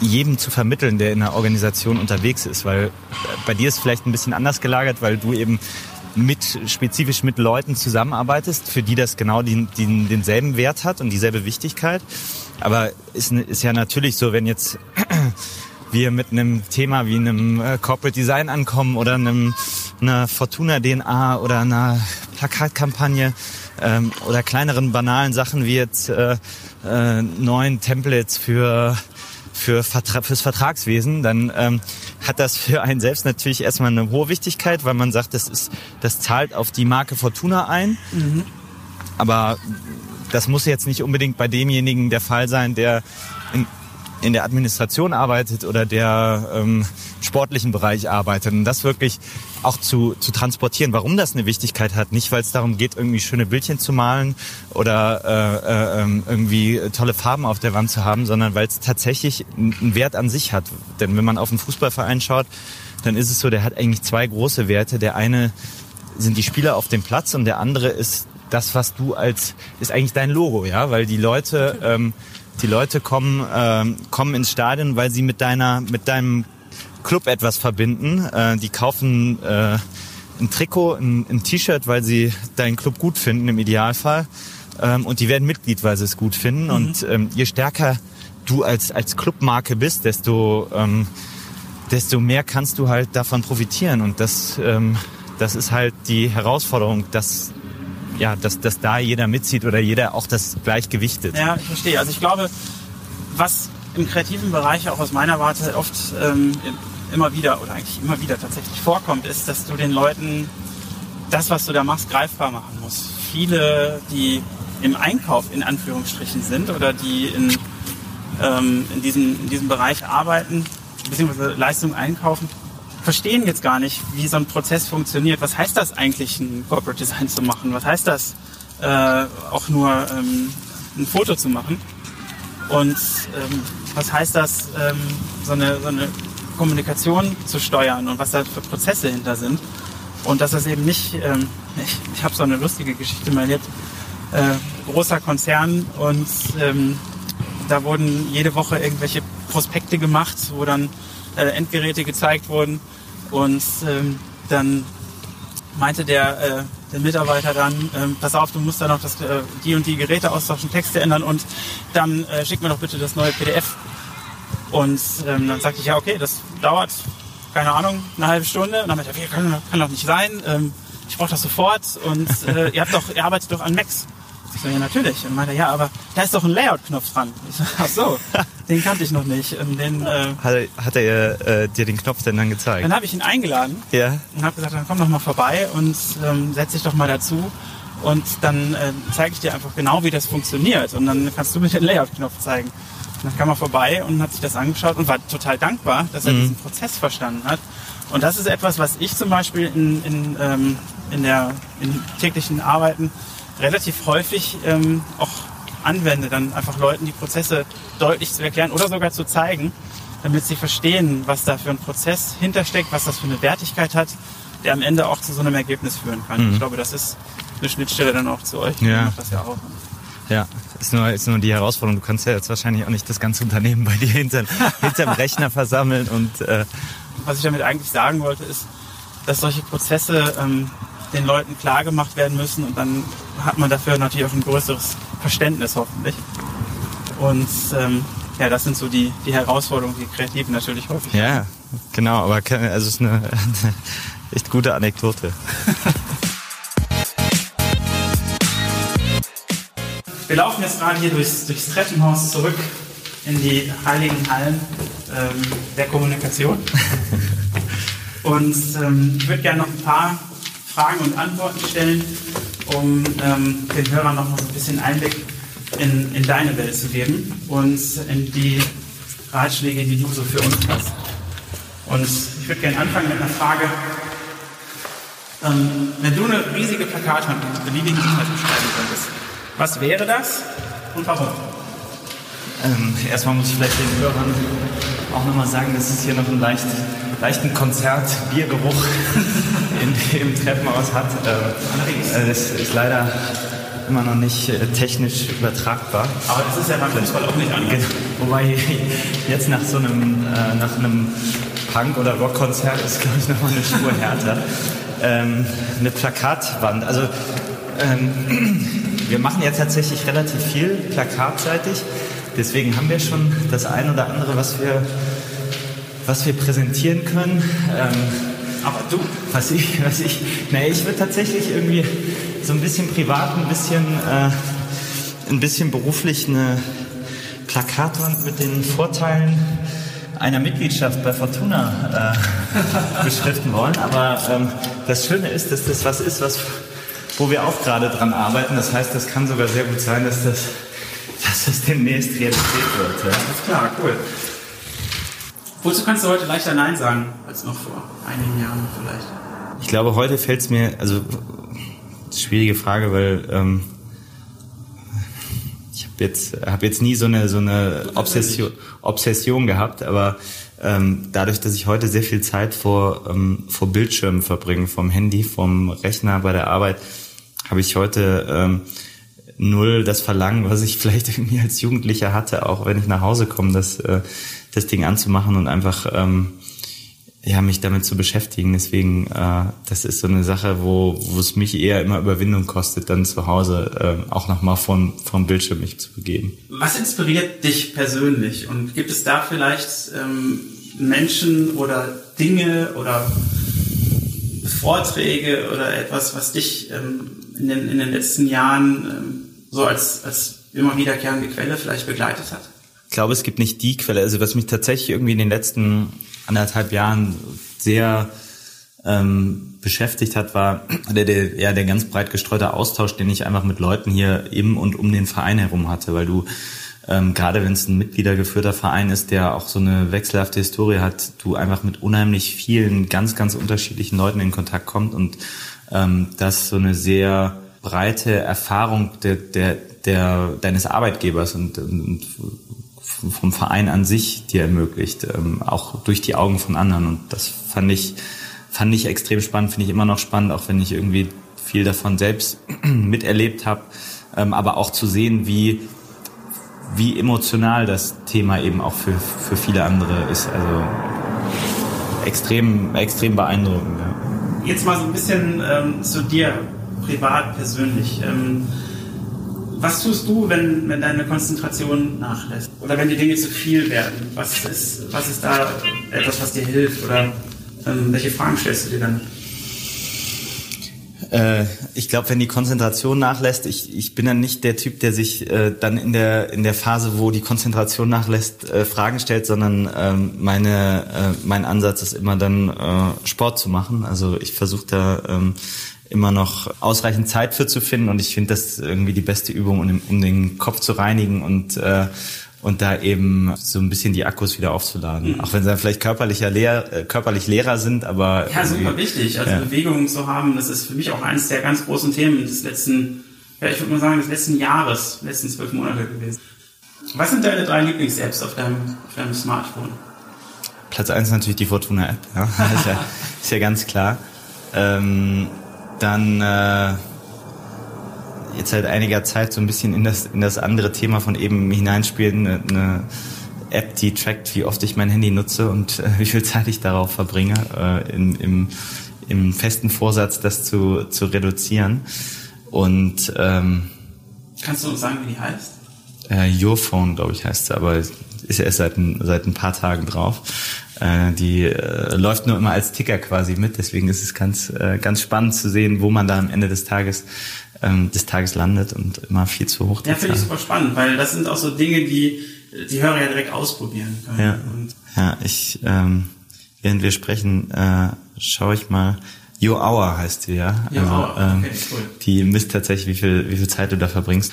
jedem zu vermitteln, der in einer Organisation unterwegs ist. Weil bei dir ist vielleicht ein bisschen anders gelagert, weil du eben mit spezifisch mit Leuten zusammenarbeitest, für die das genau den, den, denselben Wert hat und dieselbe Wichtigkeit. Aber ist, ist ja natürlich so, wenn jetzt wir mit einem Thema wie einem äh, Corporate Design ankommen oder einem, einer Fortuna DNA oder einer Plakatkampagne ähm, oder kleineren banalen Sachen wie jetzt äh, äh, neuen Templates für für Vertra fürs Vertragswesen, dann ähm, hat das für einen selbst natürlich erstmal eine hohe Wichtigkeit, weil man sagt, das ist, das zahlt auf die Marke Fortuna ein. Mhm. Aber das muss jetzt nicht unbedingt bei demjenigen der Fall sein, der in, in der Administration arbeitet oder der ähm, sportlichen Bereich arbeitet. Und das wirklich auch zu, zu transportieren, warum das eine Wichtigkeit hat. Nicht, weil es darum geht, irgendwie schöne Bildchen zu malen oder äh, äh, ähm, irgendwie tolle Farben auf der Wand zu haben, sondern weil es tatsächlich einen Wert an sich hat. Denn wenn man auf einen Fußballverein schaut, dann ist es so, der hat eigentlich zwei große Werte. Der eine sind die Spieler auf dem Platz und der andere ist das, was du als, ist eigentlich dein Logo, ja, weil die Leute, ähm, die Leute kommen, ähm, kommen ins Stadion, weil sie mit deiner, mit deinem Club etwas verbinden. Äh, die kaufen äh, ein Trikot, ein, ein T-Shirt, weil sie deinen Club gut finden im Idealfall. Ähm, und die werden Mitglied, weil sie es gut finden. Mhm. Und ähm, je stärker du als, als Clubmarke bist, desto, ähm, desto mehr kannst du halt davon profitieren. Und das, ähm, das ist halt die Herausforderung, dass, ja, dass, dass da jeder mitzieht oder jeder auch das gleichgewichtet. Ja, ich verstehe. Also ich glaube, was im kreativen Bereich auch aus meiner Warte oft ähm, immer wieder oder eigentlich immer wieder tatsächlich vorkommt, ist, dass du den Leuten das, was du da machst, greifbar machen musst. Viele, die im Einkauf in Anführungsstrichen sind oder die in, ähm, in, diesem, in diesem Bereich arbeiten, beziehungsweise Leistungen einkaufen, verstehen jetzt gar nicht, wie so ein Prozess funktioniert. Was heißt das eigentlich, ein Corporate Design zu machen? Was heißt das, äh, auch nur ähm, ein Foto zu machen? Und ähm, was heißt das, ähm, so, eine, so eine Kommunikation zu steuern und was da für Prozesse hinter sind? Und dass das eben nicht, ähm, ich, ich habe so eine lustige Geschichte mal erlebt, äh, großer Konzern und ähm, da wurden jede Woche irgendwelche Prospekte gemacht, wo dann äh, Endgeräte gezeigt wurden und ähm, dann meinte der, äh, der Mitarbeiter dann, ähm, pass auf, du musst da noch das, äh, die und die Geräte austauschen, Texte ändern und dann äh, schick mir doch bitte das neue PDF. Und ähm, dann sagte ich, ja okay, das dauert, keine Ahnung, eine halbe Stunde. Und dann meinte er, kann, kann doch nicht sein, ähm, ich brauche das sofort und äh, ihr habt doch, ihr arbeitet doch an Macs. Ich so, ja, natürlich. Und meinte, ja, aber da ist doch ein Layout-Knopf dran. Ich so, ach so, den kannte ich noch nicht. Und den, äh, hat, hat er äh, dir den Knopf denn dann gezeigt? Dann habe ich ihn eingeladen ja. und habe gesagt, dann komm doch mal vorbei und ähm, setz dich doch mal dazu. Und dann äh, zeige ich dir einfach genau, wie das funktioniert. Und dann kannst du mir den Layout-Knopf zeigen. Und dann kam er vorbei und hat sich das angeschaut und war total dankbar, dass er mhm. diesen Prozess verstanden hat. Und das ist etwas, was ich zum Beispiel in, in, ähm, in der in täglichen Arbeiten relativ häufig ähm, auch anwende, dann einfach Leuten die Prozesse deutlich zu erklären oder sogar zu zeigen, damit sie verstehen, was da für ein Prozess hintersteckt, was das für eine Wertigkeit hat, der am Ende auch zu so einem Ergebnis führen kann. Mhm. Ich glaube, das ist eine Schnittstelle dann auch zu euch. Ja. Macht das ja auch. Ja, ist nur, ist nur die Herausforderung. Du kannst ja jetzt wahrscheinlich auch nicht das ganze Unternehmen bei dir hinter, hinterm Rechner versammeln und. Äh Was ich damit eigentlich sagen wollte, ist, dass solche Prozesse ähm, den Leuten klar gemacht werden müssen und dann hat man dafür natürlich auch ein größeres Verständnis hoffentlich. Und ähm, ja, das sind so die, die Herausforderungen, die Kreativen natürlich häufig Ja, haben. genau, aber also es ist eine, eine echt gute Anekdote. Wir laufen jetzt gerade hier durchs, durchs Treppenhaus zurück in die heiligen Hallen ähm, der Kommunikation. Und ähm, ich würde gerne noch ein paar Fragen und Antworten stellen, um ähm, den Hörern noch mal so ein bisschen Einblick in, in deine Welt zu geben und in die Ratschläge, die du so für uns hast. Und ich würde gerne anfangen mit einer Frage. Ähm, wenn du eine riesige Plakatwand mit beliebigen Inhalten schreiben könntest, was wäre das und warum? Ähm, erstmal muss ich vielleicht den Hörern auch nochmal sagen, dass es hier noch einen leicht, leichten Konzert-Biergeruch in, im Treppenhaus hat. Ähm, das ist leider immer noch nicht äh, technisch übertragbar. Aber das ist ja beim Fußball auch nicht anders. Wobei jetzt nach so einem, äh, nach einem Punk- oder Rockkonzert ist, glaube ich, nochmal eine Spur härter. ähm, eine Plakatwand. Also ähm, wir machen ja tatsächlich relativ viel plakatseitig. Deswegen haben wir schon das ein oder andere, was wir, was wir präsentieren können. Ähm, aber du, was ich, was ich, naja, ich würde tatsächlich irgendwie so ein bisschen privat, ein bisschen, äh, ein bisschen beruflich eine Plakatwand mit den Vorteilen einer Mitgliedschaft bei Fortuna äh, beschriften wollen. Aber ähm, das Schöne ist, dass das was ist, was, wo wir auch gerade dran arbeiten. Das heißt, das kann sogar sehr gut sein, dass das, dass das demnächst Realität wird. Ja? Das ist klar, cool. Wozu kannst du heute leichter Nein sagen als noch vor einigen Jahren vielleicht? Ich glaube, heute fällt es mir, also schwierige Frage, weil ähm, ich habe jetzt, hab jetzt nie so eine, so eine Obsession, Obsession gehabt, aber ähm, dadurch, dass ich heute sehr viel Zeit vor, ähm, vor Bildschirmen verbringe, vom Handy, vom Rechner bei der Arbeit, habe ich heute ähm, null das Verlangen, was ich vielleicht irgendwie als Jugendlicher hatte, auch wenn ich nach Hause komme, das, äh, das Ding anzumachen und einfach ähm, ja, mich damit zu beschäftigen. Deswegen, äh, das ist so eine Sache, wo, wo es mich eher immer Überwindung kostet, dann zu Hause äh, auch nochmal von, vom Bildschirm mich zu begeben. Was inspiriert dich persönlich? Und gibt es da vielleicht ähm, Menschen oder Dinge oder Vorträge oder etwas, was dich ähm, in, den, in den letzten Jahren ähm, so als, als immer wiederkehrende Quelle vielleicht begleitet hat? Ich glaube, es gibt nicht die Quelle. Also was mich tatsächlich irgendwie in den letzten anderthalb Jahren sehr ähm, beschäftigt hat, war der, der, ja, der ganz breit gestreute Austausch, den ich einfach mit Leuten hier im und um den Verein herum hatte, weil du ähm, gerade wenn es ein mitgliedergeführter Verein ist, der auch so eine wechselhafte Historie hat, du einfach mit unheimlich vielen ganz, ganz unterschiedlichen Leuten in Kontakt kommt und ähm, das so eine sehr breite Erfahrung der, der, der, deines Arbeitgebers und, und vom Verein an sich dir ermöglicht, ähm, auch durch die Augen von anderen. Und das fand ich, fand ich extrem spannend, finde ich immer noch spannend, auch wenn ich irgendwie viel davon selbst miterlebt habe, ähm, aber auch zu sehen, wie wie emotional das Thema eben auch für, für viele andere ist. Also extrem, extrem beeindruckend. Ja. Jetzt mal so ein bisschen ähm, zu dir, privat, persönlich. Ähm, was tust du, wenn, wenn deine Konzentration nachlässt? Oder wenn die Dinge zu viel werden? Was ist, was ist da etwas, was dir hilft? Oder ähm, welche Fragen stellst du dir dann? Äh, ich glaube, wenn die Konzentration nachlässt, ich, ich bin dann nicht der Typ, der sich äh, dann in der in der Phase, wo die Konzentration nachlässt, äh, Fragen stellt, sondern ähm, meine äh, mein Ansatz ist immer dann äh, Sport zu machen. Also ich versuche da ähm, immer noch ausreichend Zeit für zu finden und ich finde das irgendwie die beste Übung, um, um den Kopf zu reinigen und äh, und da eben so ein bisschen die Akkus wieder aufzuladen. Mhm. Auch wenn sie dann vielleicht körperlicher leer, äh, körperlich leerer sind, aber. Ja, super wichtig. Also ja. Bewegung zu haben, das ist für mich auch eines der ganz großen Themen des letzten, ja, ich würde mal sagen, des letzten Jahres, letzten zwölf Monate gewesen. Was sind deine drei Lieblings-Apps auf deinem, auf deinem Smartphone? Platz eins ist natürlich die Fortuna-App, ja. ist, ja, ist ja ganz klar. Ähm, dann äh, jetzt seit einiger Zeit so ein bisschen in das, in das andere Thema von eben hineinspielen, eine, eine App, die trackt, wie oft ich mein Handy nutze und äh, wie viel Zeit ich darauf verbringe, äh, in, im, im festen Vorsatz, das zu, zu reduzieren. Und ähm, kannst du uns sagen, wie die heißt? Äh, Your Phone, glaube ich, heißt sie, aber ist ja erst seit ein, seit ein paar Tagen drauf. Äh, die äh, läuft nur immer als Ticker quasi mit, deswegen ist es ganz, äh, ganz spannend zu sehen, wo man da am Ende des Tages ähm, des Tages landet und immer viel zu hoch. Ja, finde ich super spannend, weil das sind auch so Dinge, die die Hörer ja direkt ausprobieren können. Ja, und ja ich, ähm, während wir sprechen, äh, schaue ich mal. Your Hour heißt die, ja. Your also, Hour. Ähm, okay, cool. Die misst tatsächlich, wie viel, wie viel Zeit du da verbringst.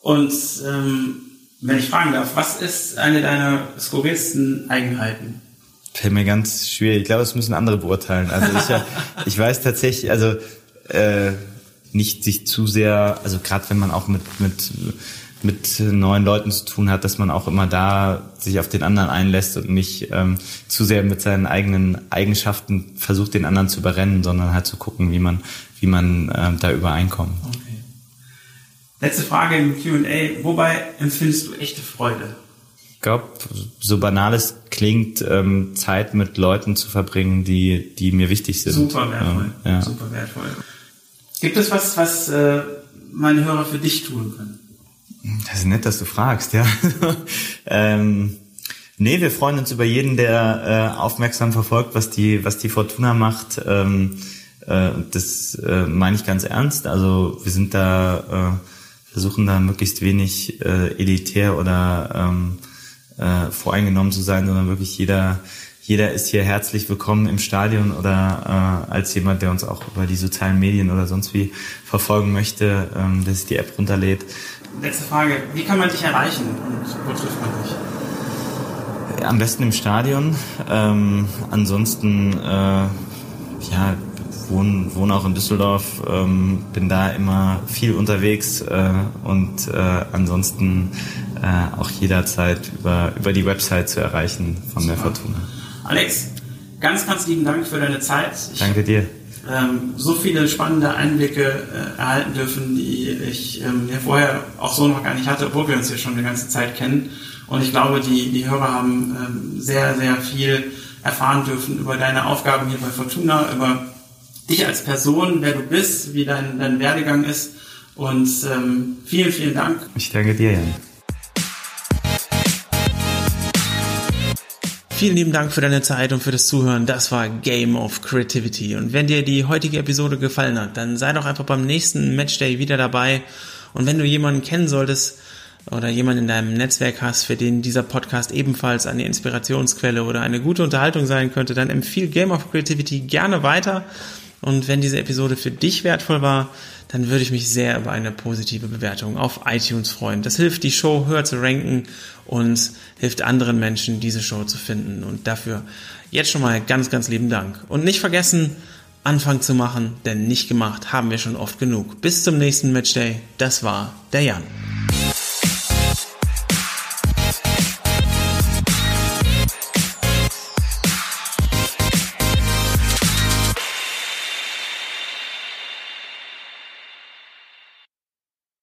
Und ähm, wenn ich fragen darf, was ist eine deiner skurrilsten Eigenheiten? Fällt mir ganz schwierig. Ich glaube, das müssen andere beurteilen. Also ich, ich weiß tatsächlich, also äh, nicht sich zu sehr, also gerade wenn man auch mit, mit, mit neuen Leuten zu tun hat, dass man auch immer da sich auf den anderen einlässt und nicht ähm, zu sehr mit seinen eigenen Eigenschaften versucht, den anderen zu überrennen, sondern halt zu gucken, wie man, wie man ähm, da übereinkommt. Okay. Letzte Frage im Q&A. Wobei empfindest du echte Freude? Ich glaube, so banal es klingt, ähm, Zeit mit Leuten zu verbringen, die, die mir wichtig sind. Super wertvoll. Ja. Super wertvoll. Gibt es was, was äh, meine Hörer für dich tun können? Das ist nett, dass du fragst, ja. ähm, nee, wir freuen uns über jeden, der äh, aufmerksam verfolgt, was die, was die Fortuna macht. Ähm, äh, das äh, meine ich ganz ernst. Also wir sind da, äh, versuchen da möglichst wenig äh, elitär oder ähm, äh, voreingenommen zu sein, sondern wirklich jeder jeder ist hier herzlich willkommen im Stadion oder äh, als jemand, der uns auch über die sozialen Medien oder sonst wie verfolgen möchte, ähm, der sich die App runterlädt. Letzte Frage, wie kann man dich erreichen und wo trifft man dich? Am besten im Stadion. Ähm, ansonsten, äh, ja, wohne, wohne auch in Düsseldorf, ähm, bin da immer viel unterwegs äh, und äh, ansonsten äh, auch jederzeit über, über die Website zu erreichen von Super. der Fortuna. Alex, ganz, ganz lieben Dank für deine Zeit. Ich, Danke dir. Ähm, so viele spannende Einblicke äh, erhalten dürfen, die ich ähm, ja vorher auch so noch gar nicht hatte, obwohl wir uns hier schon eine ganze Zeit kennen. Und ich glaube, die, die Hörer haben ähm, sehr, sehr viel erfahren dürfen über deine Aufgaben hier bei Fortuna, über dich als Person, wer du bist, wie dein, dein Werdegang ist. Und ähm, vielen, vielen Dank. Ich danke dir, Jan. Vielen lieben Dank für deine Zeit und für das Zuhören. Das war Game of Creativity. Und wenn dir die heutige Episode gefallen hat, dann sei doch einfach beim nächsten Matchday wieder dabei. Und wenn du jemanden kennen solltest oder jemanden in deinem Netzwerk hast, für den dieser Podcast ebenfalls eine Inspirationsquelle oder eine gute Unterhaltung sein könnte, dann empfiehl Game of Creativity gerne weiter. Und wenn diese Episode für dich wertvoll war, dann würde ich mich sehr über eine positive Bewertung auf iTunes freuen. Das hilft, die Show höher zu ranken und hilft anderen Menschen, diese Show zu finden. Und dafür jetzt schon mal ganz, ganz lieben Dank. Und nicht vergessen, Anfang zu machen, denn nicht gemacht haben wir schon oft genug. Bis zum nächsten Matchday. Das war der Jan.